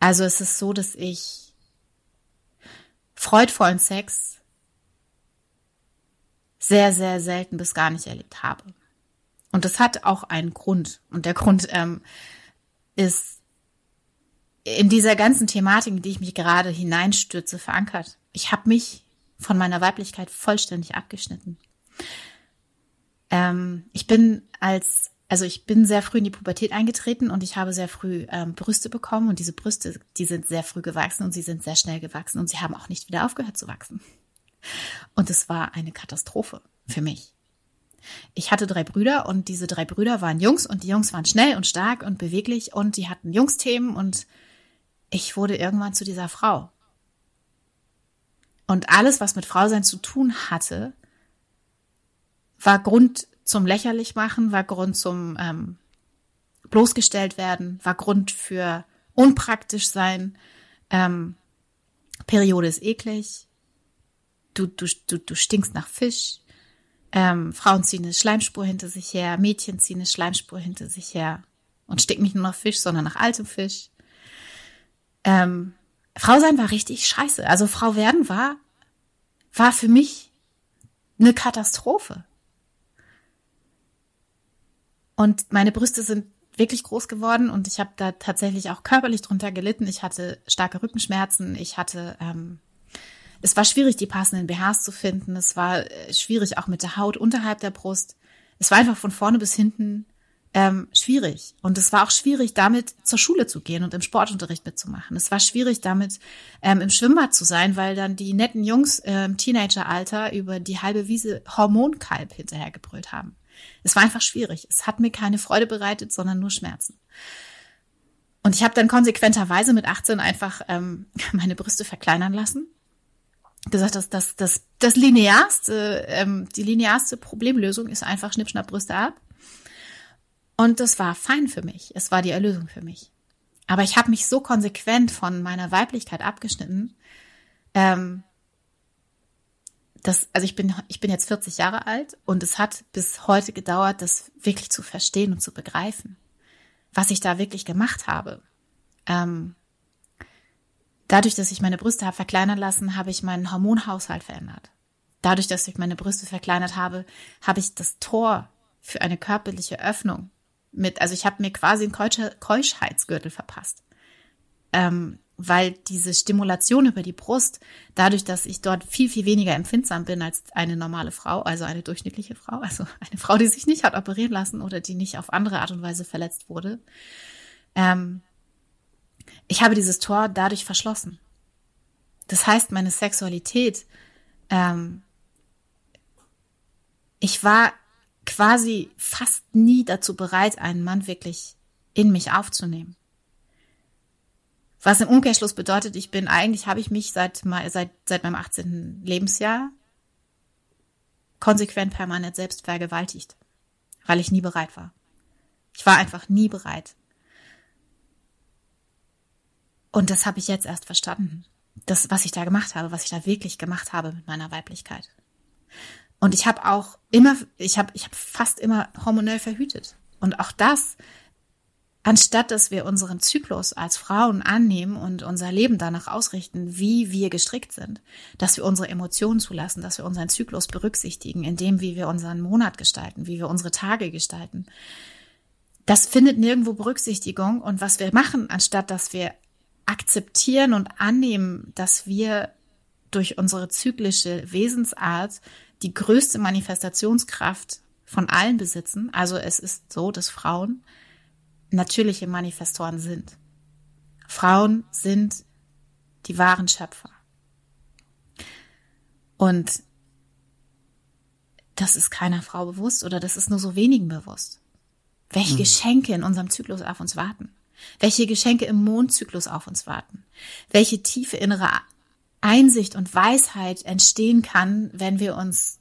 Also es ist so, dass ich freudvollen Sex sehr, sehr selten bis gar nicht erlebt habe. Und das hat auch einen Grund. Und der Grund ähm, ist in dieser ganzen Thematik, in die ich mich gerade hineinstürze, verankert. Ich habe mich von meiner Weiblichkeit vollständig abgeschnitten. Ähm, ich bin als, also ich bin sehr früh in die Pubertät eingetreten und ich habe sehr früh ähm, Brüste bekommen und diese Brüste, die sind sehr früh gewachsen und sie sind sehr schnell gewachsen und sie haben auch nicht wieder aufgehört zu wachsen. Und es war eine Katastrophe für mich. Ich hatte drei Brüder und diese drei Brüder waren Jungs und die Jungs waren schnell und stark und beweglich und die hatten Jungsthemen und ich wurde irgendwann zu dieser Frau. Und alles, was mit Frausein zu tun hatte, war Grund zum Lächerlichmachen, war Grund zum ähm, bloßgestellt werden, war Grund für unpraktisch sein. Ähm, Periode ist eklig. Du, du, du, du stinkst nach Fisch. Ähm, Frauen ziehen eine Schleimspur hinter sich her, Mädchen ziehen eine Schleimspur hinter sich her und sticken nicht nur nach Fisch, sondern nach altem Fisch. Ähm, Frau sein war richtig scheiße. Also Frau werden war, war für mich eine Katastrophe. Und meine Brüste sind wirklich groß geworden und ich habe da tatsächlich auch körperlich drunter gelitten. Ich hatte starke Rückenschmerzen, ich hatte ähm, es war schwierig, die passenden BHs zu finden. Es war äh, schwierig auch mit der Haut unterhalb der Brust. Es war einfach von vorne bis hinten ähm, schwierig. Und es war auch schwierig, damit zur Schule zu gehen und im Sportunterricht mitzumachen. Es war schwierig, damit ähm, im Schwimmbad zu sein, weil dann die netten Jungs äh, im Teenageralter über die halbe Wiese Hormonkalb hinterhergebrüllt haben. Es war einfach schwierig. Es hat mir keine Freude bereitet, sondern nur Schmerzen. Und ich habe dann konsequenterweise mit 18 einfach ähm, meine Brüste verkleinern lassen gesagt, dass das, das, das linearste, ähm, die linearste Problemlösung ist einfach Schnippschnapp Brüste ab. Und das war fein für mich. Es war die Erlösung für mich. Aber ich habe mich so konsequent von meiner Weiblichkeit abgeschnitten, ähm, dass, also ich bin, ich bin jetzt 40 Jahre alt und es hat bis heute gedauert, das wirklich zu verstehen und zu begreifen, was ich da wirklich gemacht habe. Ähm, Dadurch, dass ich meine Brüste habe verkleinern lassen, habe ich meinen Hormonhaushalt verändert. Dadurch, dass ich meine Brüste verkleinert habe, habe ich das Tor für eine körperliche Öffnung mit, also ich habe mir quasi einen Keuschheitsgürtel verpasst. Ähm, weil diese Stimulation über die Brust, dadurch, dass ich dort viel, viel weniger empfindsam bin als eine normale Frau, also eine durchschnittliche Frau, also eine Frau, die sich nicht hat operieren lassen oder die nicht auf andere Art und Weise verletzt wurde, ähm, ich habe dieses Tor dadurch verschlossen. Das heißt, meine Sexualität, ähm, ich war quasi fast nie dazu bereit, einen Mann wirklich in mich aufzunehmen. Was im Umkehrschluss bedeutet, ich bin eigentlich, habe ich mich seit, seit, seit meinem 18. Lebensjahr konsequent permanent selbst vergewaltigt, weil ich nie bereit war. Ich war einfach nie bereit. Und das habe ich jetzt erst verstanden. Das, was ich da gemacht habe, was ich da wirklich gemacht habe mit meiner Weiblichkeit. Und ich habe auch immer, ich habe, ich habe fast immer hormonell verhütet. Und auch das anstatt dass wir unseren Zyklus als Frauen annehmen und unser Leben danach ausrichten, wie wir gestrickt sind, dass wir unsere Emotionen zulassen, dass wir unseren Zyklus berücksichtigen, in dem, wie wir unseren Monat gestalten, wie wir unsere Tage gestalten. Das findet nirgendwo Berücksichtigung und was wir machen, anstatt dass wir akzeptieren und annehmen, dass wir durch unsere zyklische Wesensart die größte Manifestationskraft von allen besitzen. Also es ist so, dass Frauen natürliche Manifestoren sind. Frauen sind die wahren Schöpfer. Und das ist keiner Frau bewusst oder das ist nur so wenigen bewusst. Welche mhm. Geschenke in unserem Zyklus auf uns warten. Welche Geschenke im Mondzyklus auf uns warten. Welche tiefe innere Einsicht und Weisheit entstehen kann, wenn wir uns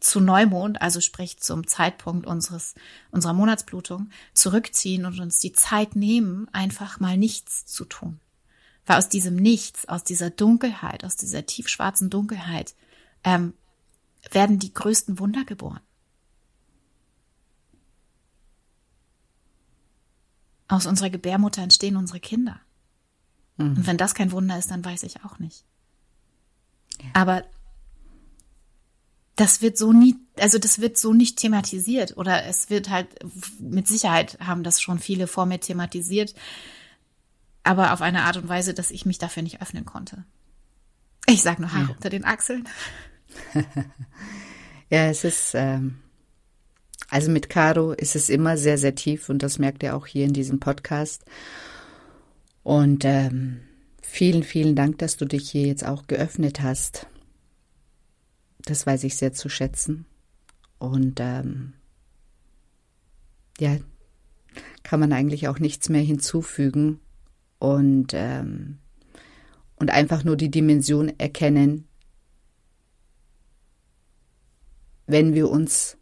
zu Neumond, also sprich zum Zeitpunkt unseres, unserer Monatsblutung, zurückziehen und uns die Zeit nehmen, einfach mal nichts zu tun. Weil aus diesem Nichts, aus dieser Dunkelheit, aus dieser tiefschwarzen Dunkelheit, ähm, werden die größten Wunder geboren. Aus unserer Gebärmutter entstehen unsere Kinder. Mhm. Und wenn das kein Wunder ist, dann weiß ich auch nicht. Ja. Aber das wird so nie, also das wird so nicht thematisiert oder es wird halt mit Sicherheit haben das schon viele vor mir thematisiert, aber auf eine Art und Weise, dass ich mich dafür nicht öffnen konnte. Ich sag nur Haare ja. unter den Achseln. ja, es ist, ähm, also mit Caro ist es immer sehr, sehr tief und das merkt ihr auch hier in diesem Podcast. Und ähm, vielen, vielen Dank, dass du dich hier jetzt auch geöffnet hast das weiß ich sehr zu schätzen. Und ähm, ja, kann man eigentlich auch nichts mehr hinzufügen und, ähm, und einfach nur die Dimension erkennen, wenn wir uns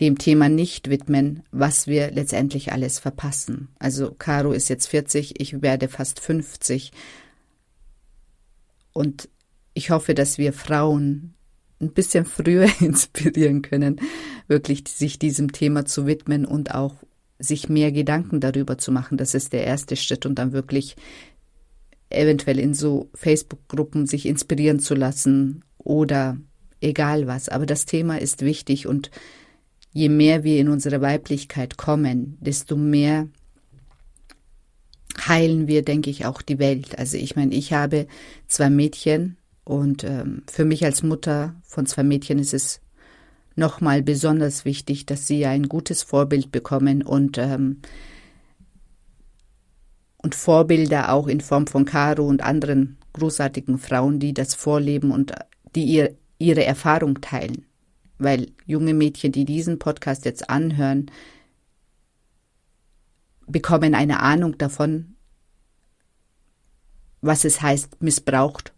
dem Thema nicht widmen, was wir letztendlich alles verpassen. Also Caro ist jetzt 40, ich werde fast 50. Und ich hoffe, dass wir Frauen ein bisschen früher inspirieren können, wirklich sich diesem Thema zu widmen und auch sich mehr Gedanken darüber zu machen. Das ist der erste Schritt und dann wirklich eventuell in so Facebook-Gruppen sich inspirieren zu lassen oder egal was. Aber das Thema ist wichtig und je mehr wir in unsere Weiblichkeit kommen, desto mehr heilen wir, denke ich, auch die Welt. Also ich meine, ich habe zwei Mädchen, und ähm, für mich als Mutter von zwei Mädchen ist es nochmal besonders wichtig, dass sie ein gutes Vorbild bekommen und, ähm, und Vorbilder auch in Form von Caro und anderen großartigen Frauen, die das vorleben und die ihr, ihre Erfahrung teilen. Weil junge Mädchen, die diesen Podcast jetzt anhören, bekommen eine Ahnung davon, was es heißt, missbraucht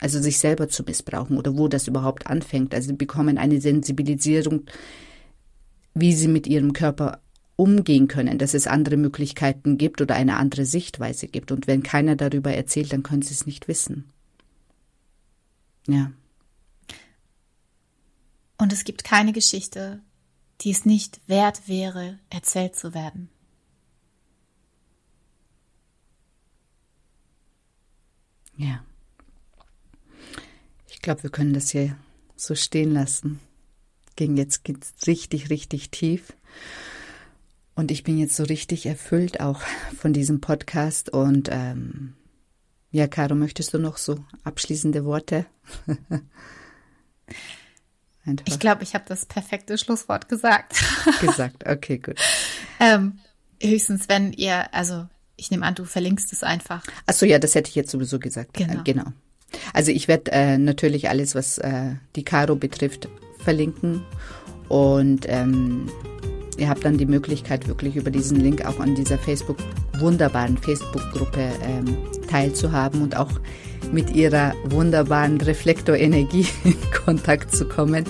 also sich selber zu missbrauchen oder wo das überhaupt anfängt. Also sie bekommen eine Sensibilisierung, wie sie mit ihrem Körper umgehen können, dass es andere Möglichkeiten gibt oder eine andere Sichtweise gibt. Und wenn keiner darüber erzählt, dann können sie es nicht wissen. Ja. Und es gibt keine Geschichte, die es nicht wert wäre, erzählt zu werden. Ich glaube, wir können das hier so stehen lassen. ging jetzt geht's richtig, richtig tief. Und ich bin jetzt so richtig erfüllt auch von diesem Podcast. Und ähm, ja, Caro, möchtest du noch so abschließende Worte? ich glaube, ich habe das perfekte Schlusswort gesagt. gesagt, okay, gut. ähm, höchstens, wenn ihr, also ich nehme an, du verlinkst es einfach. Ach so, ja, das hätte ich jetzt sowieso gesagt. Genau. Äh, genau. Also ich werde äh, natürlich alles, was äh, die Caro betrifft, verlinken. Und ähm, ihr habt dann die Möglichkeit, wirklich über diesen Link auch an dieser Facebook, wunderbaren Facebook-Gruppe ähm, teilzuhaben und auch mit ihrer wunderbaren Reflektorenergie in Kontakt zu kommen.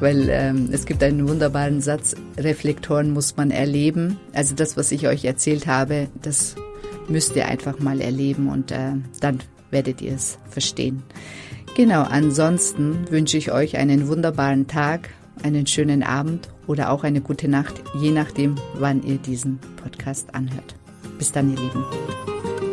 Weil ähm, es gibt einen wunderbaren Satz, Reflektoren muss man erleben. Also das, was ich euch erzählt habe, das müsst ihr einfach mal erleben und äh, dann werdet ihr es verstehen. Genau, ansonsten wünsche ich euch einen wunderbaren Tag, einen schönen Abend oder auch eine gute Nacht, je nachdem, wann ihr diesen Podcast anhört. Bis dann, ihr Lieben.